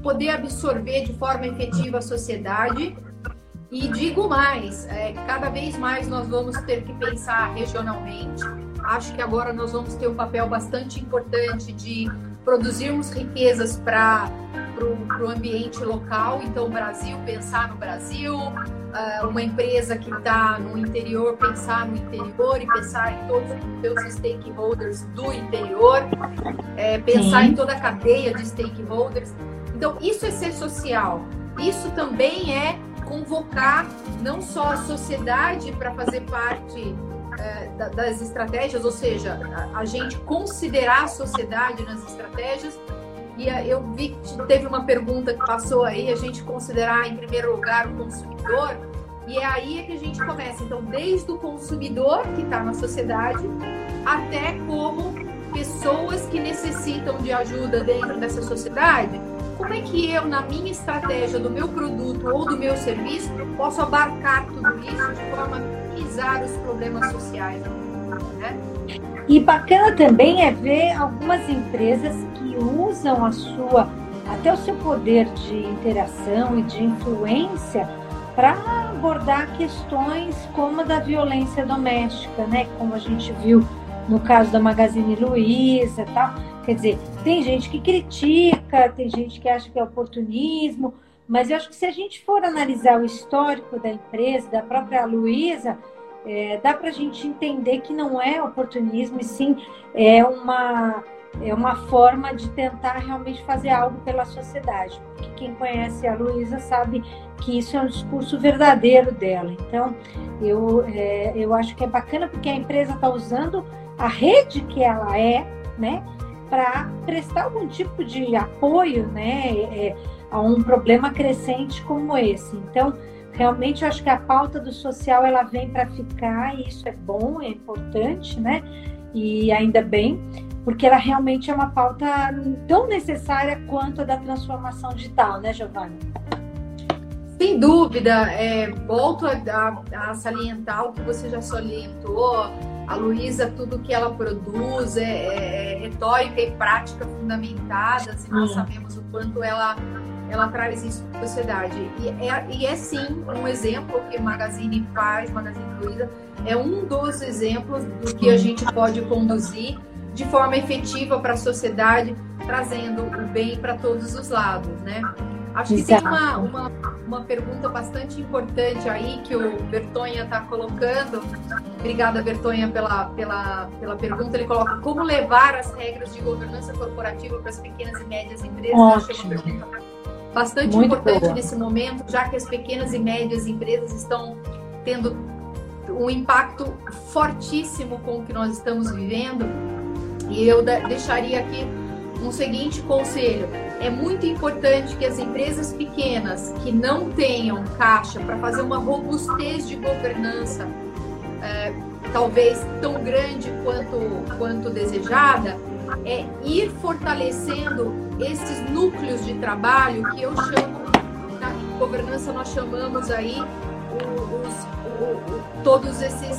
poder absorver de forma efetiva a sociedade. E digo mais, é, cada vez mais nós vamos ter que pensar regionalmente. Acho que agora nós vamos ter um papel bastante importante de produzirmos riquezas para o ambiente local. Então, o Brasil, pensar no Brasil, uh, uma empresa que está no interior, pensar no interior e pensar em todos os seus stakeholders do interior, é, pensar Sim. em toda a cadeia de stakeholders. Então, isso é ser social. Isso também é convocar não só a sociedade para fazer parte é, das estratégias, ou seja, a, gente considerar a sociedade nas estratégias. E eu vi que teve uma pergunta que passou aí, a gente considerar em primeiro lugar o consumidor. E é aí que a gente começa. Então, desde o consumidor que está na sociedade até como pessoas que necessitam de ajuda dentro dessa sociedade como é que eu, na minha estratégia do meu produto ou do meu serviço, posso abarcar tudo isso de forma a minimizar os problemas sociais? Né? E bacana também é ver algumas empresas que usam a sua, até o seu poder de interação e de influência para abordar questões como a da violência doméstica, né? Como a gente viu no caso da Magazine Luiza, tal Quer dizer, tem gente que critica, tem gente que acha que é oportunismo, mas eu acho que se a gente for analisar o histórico da empresa, da própria Luísa, é, dá para a gente entender que não é oportunismo, e sim é uma, é uma forma de tentar realmente fazer algo pela sociedade. Porque quem conhece a Luísa sabe que isso é um discurso verdadeiro dela. Então, eu, é, eu acho que é bacana porque a empresa está usando a rede que ela é, né? Para prestar algum tipo de apoio né, é, a um problema crescente como esse. Então, realmente, eu acho que a pauta do social ela vem para ficar e isso é bom, é importante, né? E ainda bem, porque ela realmente é uma pauta tão necessária quanto a da transformação digital, né, Giovana? Sem dúvida, é, volto a, a, a salientar o que você já salientou a Luísa, tudo que ela produz é, é, é retórica e prática fundamentadas, e nós sabemos o quanto ela, ela traz isso para a sociedade. E é, e é sim um exemplo que Magazine faz, Magazine Luiza, é um dos exemplos do que a gente pode conduzir de forma efetiva para a sociedade, trazendo o bem para todos os lados, né? Acho que Exato. tem uma, uma, uma pergunta bastante importante aí que o Bertonha está colocando. Obrigada, Bertonha, pela, pela, pela pergunta. Ele coloca como levar as regras de governança corporativa para as pequenas e médias empresas. Ótimo. Achei uma pergunta bastante Muito importante boa. nesse momento, já que as pequenas e médias empresas estão tendo um impacto fortíssimo com o que nós estamos vivendo. E eu deixaria aqui um seguinte conselho: é muito importante que as empresas pequenas que não tenham caixa para fazer uma robustez de governança, é, talvez tão grande quanto, quanto desejada, é ir fortalecendo esses núcleos de trabalho que eu chamo, na governança nós chamamos aí os, o- o- todos esses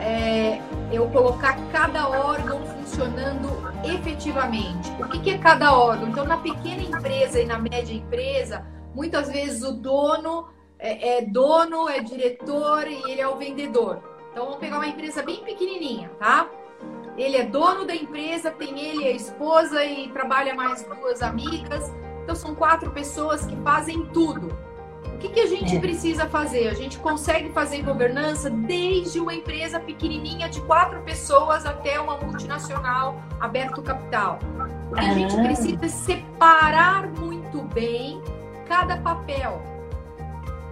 é, eu colocar cada órgão funcionando efetivamente. O que, é cada órgão? Então, na pequena empresa e na média empresa, muitas vezes o dono é, é dono, é diretor e ele é o vendedor. Então, vamos pegar uma empresa bem pequenininha, tá? Ele é dono da empresa, tem ele a esposa e trabalha mais duas amigas. Então, são quatro pessoas que fazem tudo. O que, que a gente É. precisa fazer? A gente consegue fazer governança desde uma empresa pequenininha de quatro pessoas até uma multinacional aberto capital. O que a gente Ah. precisa separar muito bem cada papel,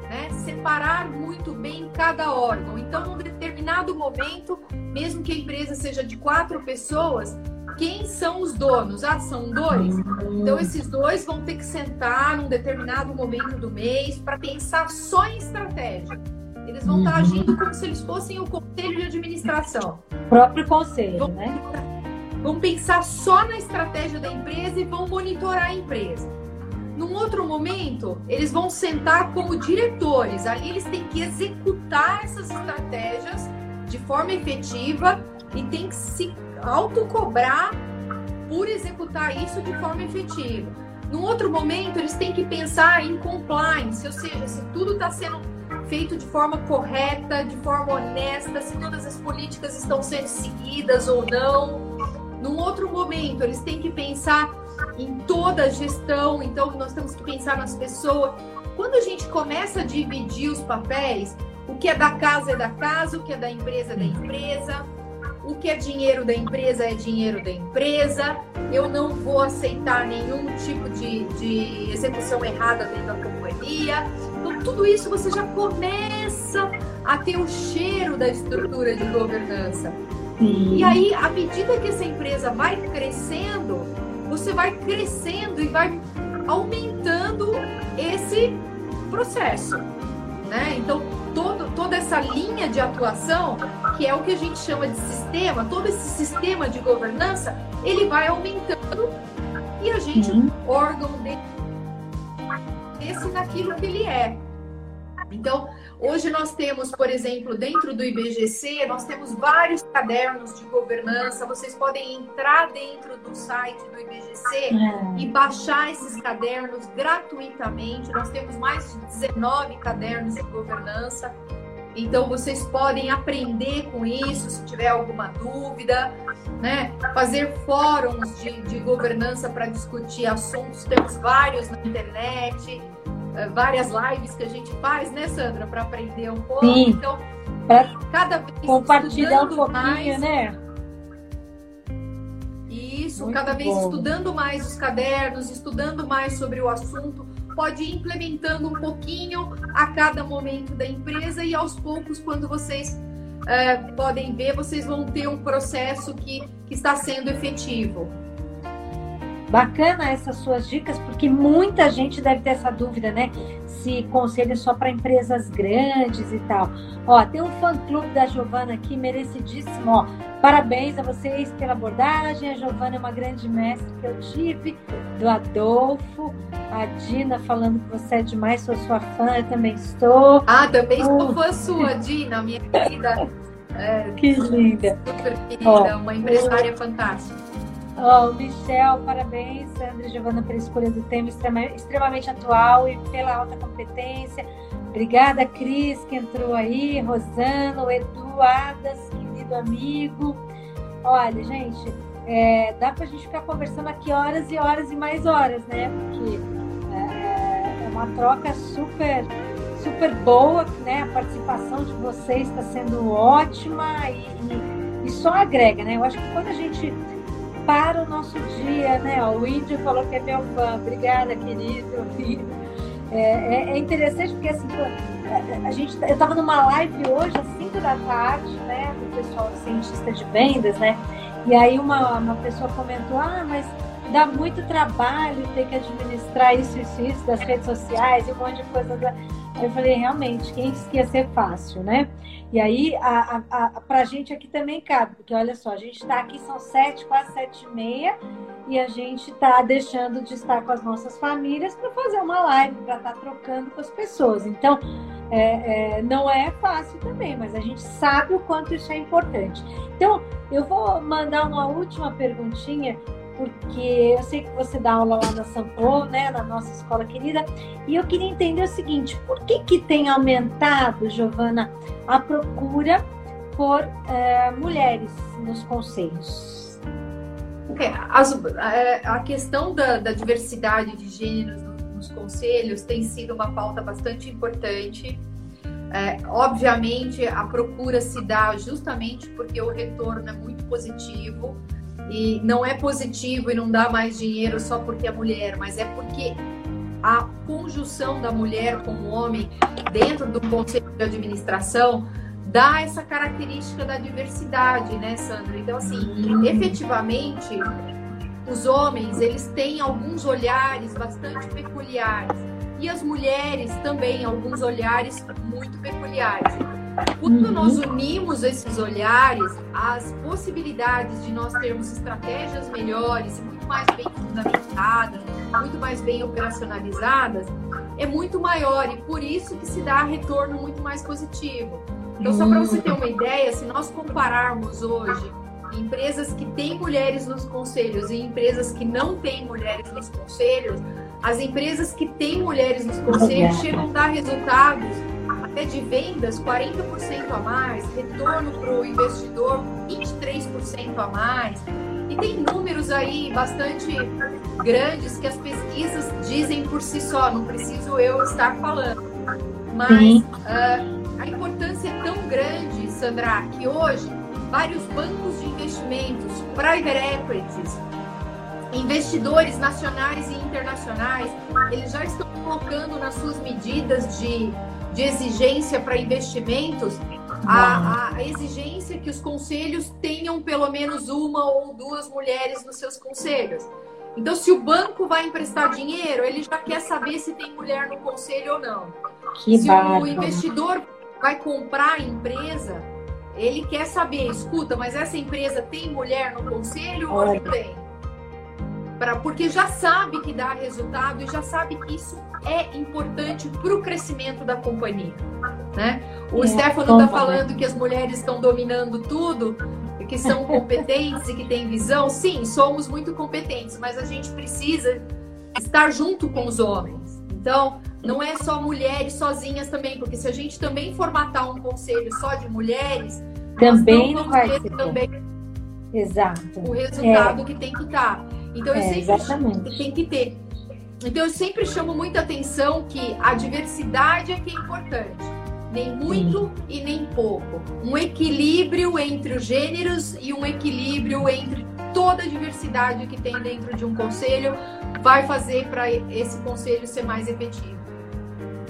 né? Separar muito bem cada órgão. Então, num determinado momento, mesmo que a empresa seja de quatro pessoas, quem são os donos? Ah, são dois? Então, esses dois vão ter que sentar num determinado momento do mês para pensar só em estratégia. Eles vão estar Uhum. agindo como se eles fossem o conselho de administração. próprio conselho, né? Vão pensar só na estratégia da empresa e vão monitorar a empresa. Num outro momento, eles vão sentar como diretores. Ali eles têm que executar essas estratégias de forma efetiva e tem que se autocobrar por executar isso de forma efetiva. Num outro momento, eles têm que pensar em compliance, ou seja, se tudo está sendo feito de forma correta, de forma honesta, se todas as políticas estão sendo seguidas ou não. Num outro momento, eles têm que pensar em toda a gestão, então nós temos que pensar nas pessoas. Quando a gente começa a dividir os papéis, o que é da casa é da casa, o que é da empresa é da empresa, o que é dinheiro da empresa é dinheiro da empresa. Eu não vou aceitar nenhum tipo de, de execução errada dentro da companhia. Então, tudo isso você já começa a ter o cheiro da estrutura de governança. Sim. E aí, à medida que essa empresa vai crescendo, você vai crescendo e vai aumentando esse processo, né? Então, todo, toda essa linha de atuação, que é o que a gente chama de sistema, todo esse sistema de governança, ele vai aumentando e a gente, Uhum. órgão dele, esse naquilo que ele é. Então, hoje nós temos, por exemplo, dentro do IBGC, nós temos vários cadernos de governança. Vocês podem entrar dentro do site do IBGC É. e baixar esses cadernos gratuitamente. Nós temos mais de 19 cadernos de governança. Então vocês podem aprender com isso, se tiver alguma dúvida, né? Fazer fóruns de, de governança para discutir assuntos. Temos vários na internet, várias lives que a gente faz, né, Sandra, para aprender um pouco. Sim. Então, Pra cada vez Compartilhar um pouquinho, mais, né? Isso, Muito cada vez bom. estudando mais os cadernos, estudando mais sobre o assunto, pode ir implementando um pouquinho a cada momento da empresa e aos poucos, quando vocês eh, podem ver, vocês vão ter um processo que, que está sendo efetivo. Bacana essas suas dicas, porque muita gente deve ter essa dúvida, né? Se conselho é só para empresas grandes e tal. Ó, tem um fã-clube da Giovana aqui, merecidíssimo. Ó, parabéns a vocês pela abordagem. A Giovana é uma grande mestre que eu tive, do Adolfo. A Dina falando que você é demais, sou sua fã, eu também estou. Ah, também sou Oh. fã sua, Dina, minha querida, Que linda. super querida, Ó. uma empresária fantástica. Ó, o Michel, parabéns, Sandra e Giovana, pela escolha do tema extrema- extremamente atual e pela alta competência. Obrigada, Cris, que entrou aí, Rosana, Edu Adas, querido amigo. Olha, gente, é, dá pra gente ficar conversando aqui horas e horas e mais horas, né? Porque é, é uma troca super super boa, né? A participação de vocês está sendo ótima e, e, e, só agrega, né? Eu acho que quando a gente para o nosso dia, né? o Índio falou que é meu fã, obrigada, querido. É, é, é interessante porque assim, a gente, eu estava numa live hoje às 5 da tarde, né? Do pessoal cientista de vendas, né? E aí uma, uma pessoa comentou, ah, mas dá muito trabalho ter que administrar isso, isso, isso das redes sociais e um monte de coisa. Eu falei, realmente, quem disse que ia ser fácil, né? E aí, a, a, a, pra gente aqui também cabe, porque olha só, a gente está aqui, são sete, quase sete e meia, e a gente está deixando de estar com as nossas famílias para fazer uma live, para estar tá trocando com as pessoas. Então, é, é, não é fácil também, mas a gente sabe o quanto isso é importante. Então, eu vou mandar uma última perguntinha porque eu sei que você dá aula lá na Sampo, né, na nossa escola querida, e eu queria entender o seguinte: por que que tem aumentado, Giovana, a procura por é, mulheres nos conselhos? É, as, é, a questão da, da, diversidade de gêneros nos conselhos tem sido uma pauta bastante importante. É, obviamente, a procura se dá justamente porque o retorno é muito positivo e não é positivo e não dá mais dinheiro só porque é mulher, mas é porque a conjunção da mulher com o homem dentro do conselho de administração dá essa característica da diversidade, né, Sandra? Então, assim, efetivamente, os homens, eles têm alguns olhares bastante peculiares e as mulheres também alguns olhares muito peculiares. Quando uhum. nós unimos esses olhares, as possibilidades de nós termos estratégias melhores, muito mais bem fundamentadas, muito mais bem operacionalizadas, é muito maior e por isso que se dá retorno muito mais positivo. Então, só para você ter uma ideia, se nós compararmos hoje empresas que têm mulheres nos conselhos e empresas que não têm mulheres nos conselhos, as empresas que têm mulheres nos conselhos chegam a dar resultados até de vendas 40% a mais, retorno para o investidor 23% a mais. E tem números aí bastante grandes que as pesquisas dizem por si só, não preciso eu estar falando. Mas uh, a importância é tão grande, Sandra, que hoje vários bancos de investimentos, private equities, investidores nacionais e internacionais, eles já estão colocando nas suas medidas de, de exigência para investimentos a, a, exigência que os conselhos tenham pelo menos uma ou duas mulheres nos seus conselhos. Então, se o banco vai emprestar dinheiro, ele já quer saber se tem mulher no conselho ou não. Que se o investidor vai comprar a empresa, ele quer saber, escuta, mas essa empresa tem mulher no conselho ou não tem? Pra, porque já sabe que dá resultado e já sabe que isso é importante para o crescimento da companhia. Né? O é, Stefano está falando que as mulheres estão dominando tudo, que são competentes e que têm visão. Sim, somos muito competentes, mas a gente precisa estar junto com os homens. Então, não é só mulheres sozinhas também, porque se a gente também formatar um conselho só de mulheres, também não, vai ter também Exato. o resultado é. que tem que estar. Então eu é, sempre exatamente. tem que ter. Então eu sempre chamo muita atenção que a diversidade é que é importante. Nem muito Sim. e nem pouco. Um equilíbrio entre os gêneros e um equilíbrio entre toda a diversidade que tem dentro de um conselho vai fazer para esse conselho ser mais efetivo.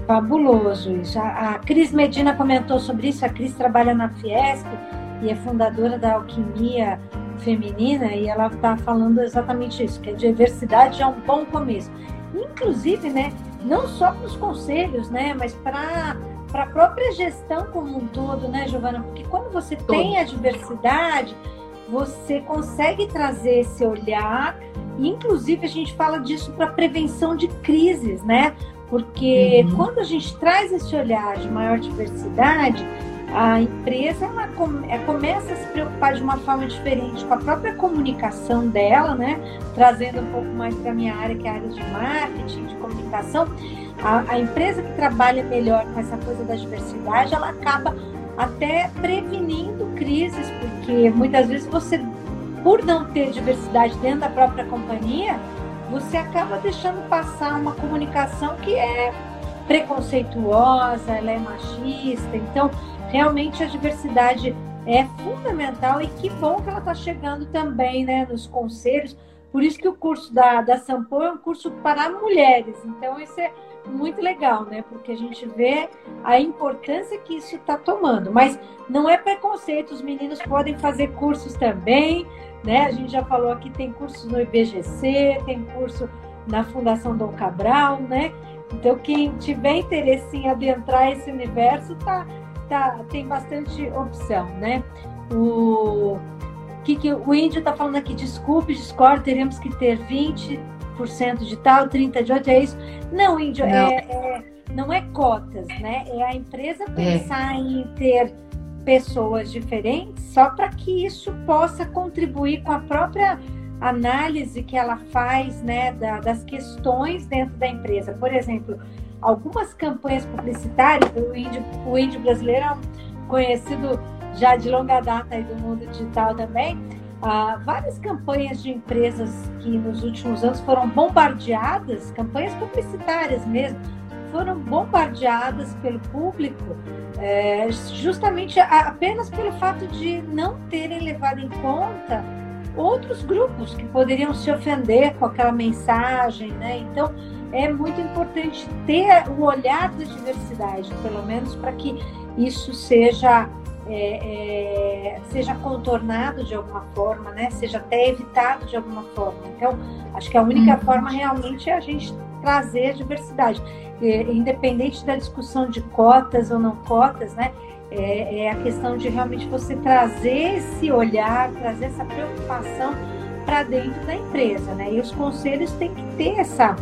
Fabuloso isso. A, a Cris Medina comentou sobre isso. A Cris trabalha na Fiesp e é fundadora da Alquimia Feminina e ela está falando exatamente isso, que a diversidade é um bom começo. Inclusive, né, não só para os conselhos, né, mas para para a própria gestão como um todo, né, Giovana? Porque quando você todo. tem a diversidade, você consegue trazer esse olhar, e inclusive a gente fala disso para prevenção de crises, né? Porque uhum. quando a gente traz esse olhar de maior diversidade, a empresa ela é, começa a se preocupar de uma forma diferente com a própria comunicação dela, né? Trazendo um pouco mais para a minha área, que é a área de marketing, de comunicação. A, a, empresa que trabalha melhor com essa coisa da diversidade, ela acaba até prevenindo crises, porque muitas vezes você, por não ter diversidade dentro da própria companhia, você acaba deixando passar uma comunicação que é preconceituosa, ela é machista. Então, realmente a diversidade é fundamental e que bom que ela está chegando também né, nos conselhos. Por isso que o curso da, da Sampo é um curso para mulheres. Então, isso é muito legal, né? Porque a gente vê a importância que isso está tomando. Mas não é preconceito, os meninos podem fazer cursos também, né? A gente já falou aqui, tem cursos no IBGC, tem curso na Fundação Dom Cabral, né? Então, quem tiver interesse em adentrar esse universo, tá, tá, tem bastante opção, né? O que, que o índio está falando aqui, desculpe, discordo, teremos que ter 20% de tal, 30% de outro, é isso? Não, índio, não. É, é, não é cotas, né? É a empresa é. pensar é. em ter pessoas diferentes só para que isso possa contribuir com a própria análise que ela faz né, da, das questões dentro da empresa. Por exemplo, algumas campanhas publicitárias, o índio, o índio brasileiro é conhecido já de longa data aí do mundo digital também, ah, várias campanhas de empresas que nos últimos anos foram bombardeadas, campanhas publicitárias mesmo, foram bombardeadas pelo público é, justamente apenas pelo fato de não terem levado em conta outros grupos que poderiam se ofender com aquela mensagem, né? Então é muito importante ter o olhar da diversidade, pelo menos para que isso seja é, é, seja contornado de alguma forma, né? Seja até evitado de alguma forma. Então, acho que a única hum. forma realmente é a gente trazer a diversidade, é, independente da discussão de cotas ou não cotas, né? É, é, a questão de realmente você trazer esse olhar, trazer essa preocupação para dentro da empresa, né? E os conselhos têm que ter essa,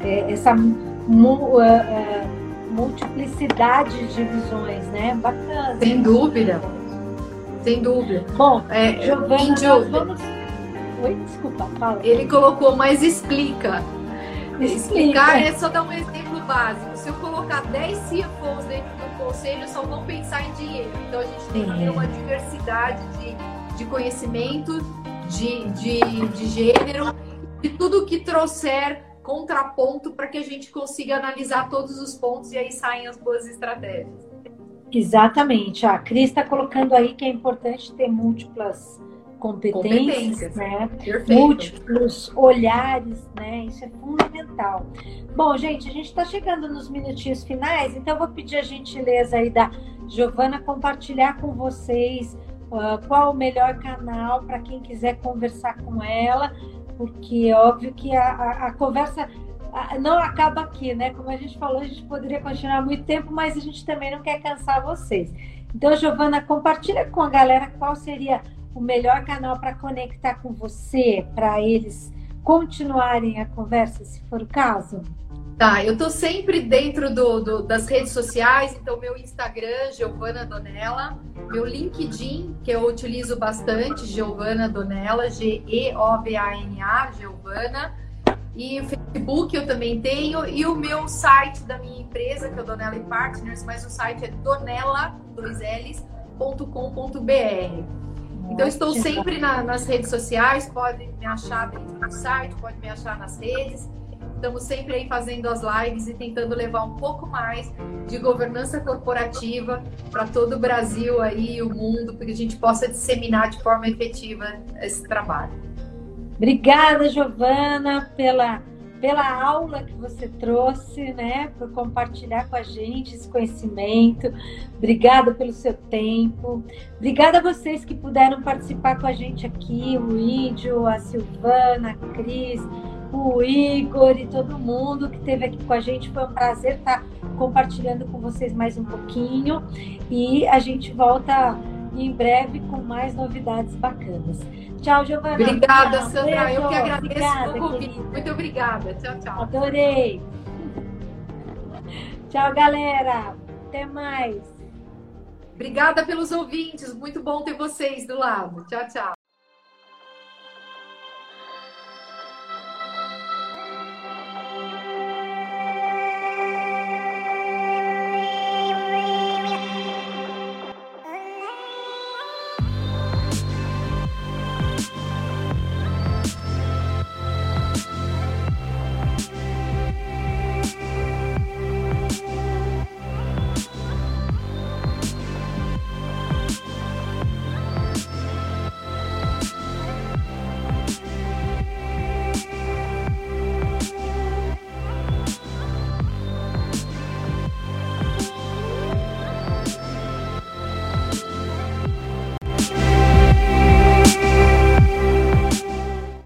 é, essa mu, uh, uh, multiplicidade de visões, né? Bacana. Sem dúvida. Sem dúvida. Bom, é, Giovana, vamos... Oi, desculpa, fala. Ele colocou, mas explica. Explicar é só dar um exemplo básico. Se eu colocar 10 CFOs dentro do conselho, só vão pensar em dinheiro. Então a gente tem que ter uma diversidade de, de conhecimento, de, de, de gênero, de tudo que trouxer contraponto para que a gente consiga analisar todos os pontos e aí saem as boas estratégias. Exatamente. A Cris está colocando aí que é importante ter múltiplas competências, competências né? múltiplos olhares, né? Isso é fundamental. Bom, gente, a gente está chegando nos minutinhos finais, então eu vou pedir a gentileza aí da Giovana compartilhar com vocês uh, qual o melhor canal para quem quiser conversar com ela, porque é óbvio que a, a, a conversa não acaba aqui, né? Como a gente falou, a gente poderia continuar muito tempo, mas a gente também não quer cansar vocês. Então, Giovana, compartilha com a galera qual seria o melhor canal para conectar com você, para eles continuarem a conversa, se for o caso? Tá, eu tô sempre dentro do, do, das redes sociais, então meu Instagram, Giovana Donella, meu LinkedIn, que eu utilizo bastante, Giovana Donella, G-E-O-V-A-N-A, Giovana, e o Facebook eu também tenho, e o meu site da minha empresa, que é o Donella Partners, mas o site é donella2ls.com.br. Então, estou sempre na, nas redes sociais, pode me achar dentro do site, pode me achar nas redes. Estamos sempre aí fazendo as lives e tentando levar um pouco mais de governança corporativa para todo o Brasil aí e o mundo, para que a gente possa disseminar de forma efetiva esse trabalho. Obrigada, Giovana, pela pela aula que você trouxe, né, por compartilhar com a gente esse conhecimento. Obrigada pelo seu tempo. Obrigada a vocês que puderam participar com a gente aqui, o Índio, a Silvana, a Cris, o Igor e todo mundo que esteve aqui com a gente. Foi um prazer estar compartilhando com vocês mais um pouquinho e a gente volta em breve com mais novidades bacanas. Tchau, Giovana. Obrigada, tchau. Sandra. Beijo. Eu que agradeço obrigada, o convite. Muito obrigada. Tchau, tchau. Adorei. Tchau, galera. Até mais. Obrigada pelos ouvintes. Muito bom ter vocês do lado. Tchau, tchau.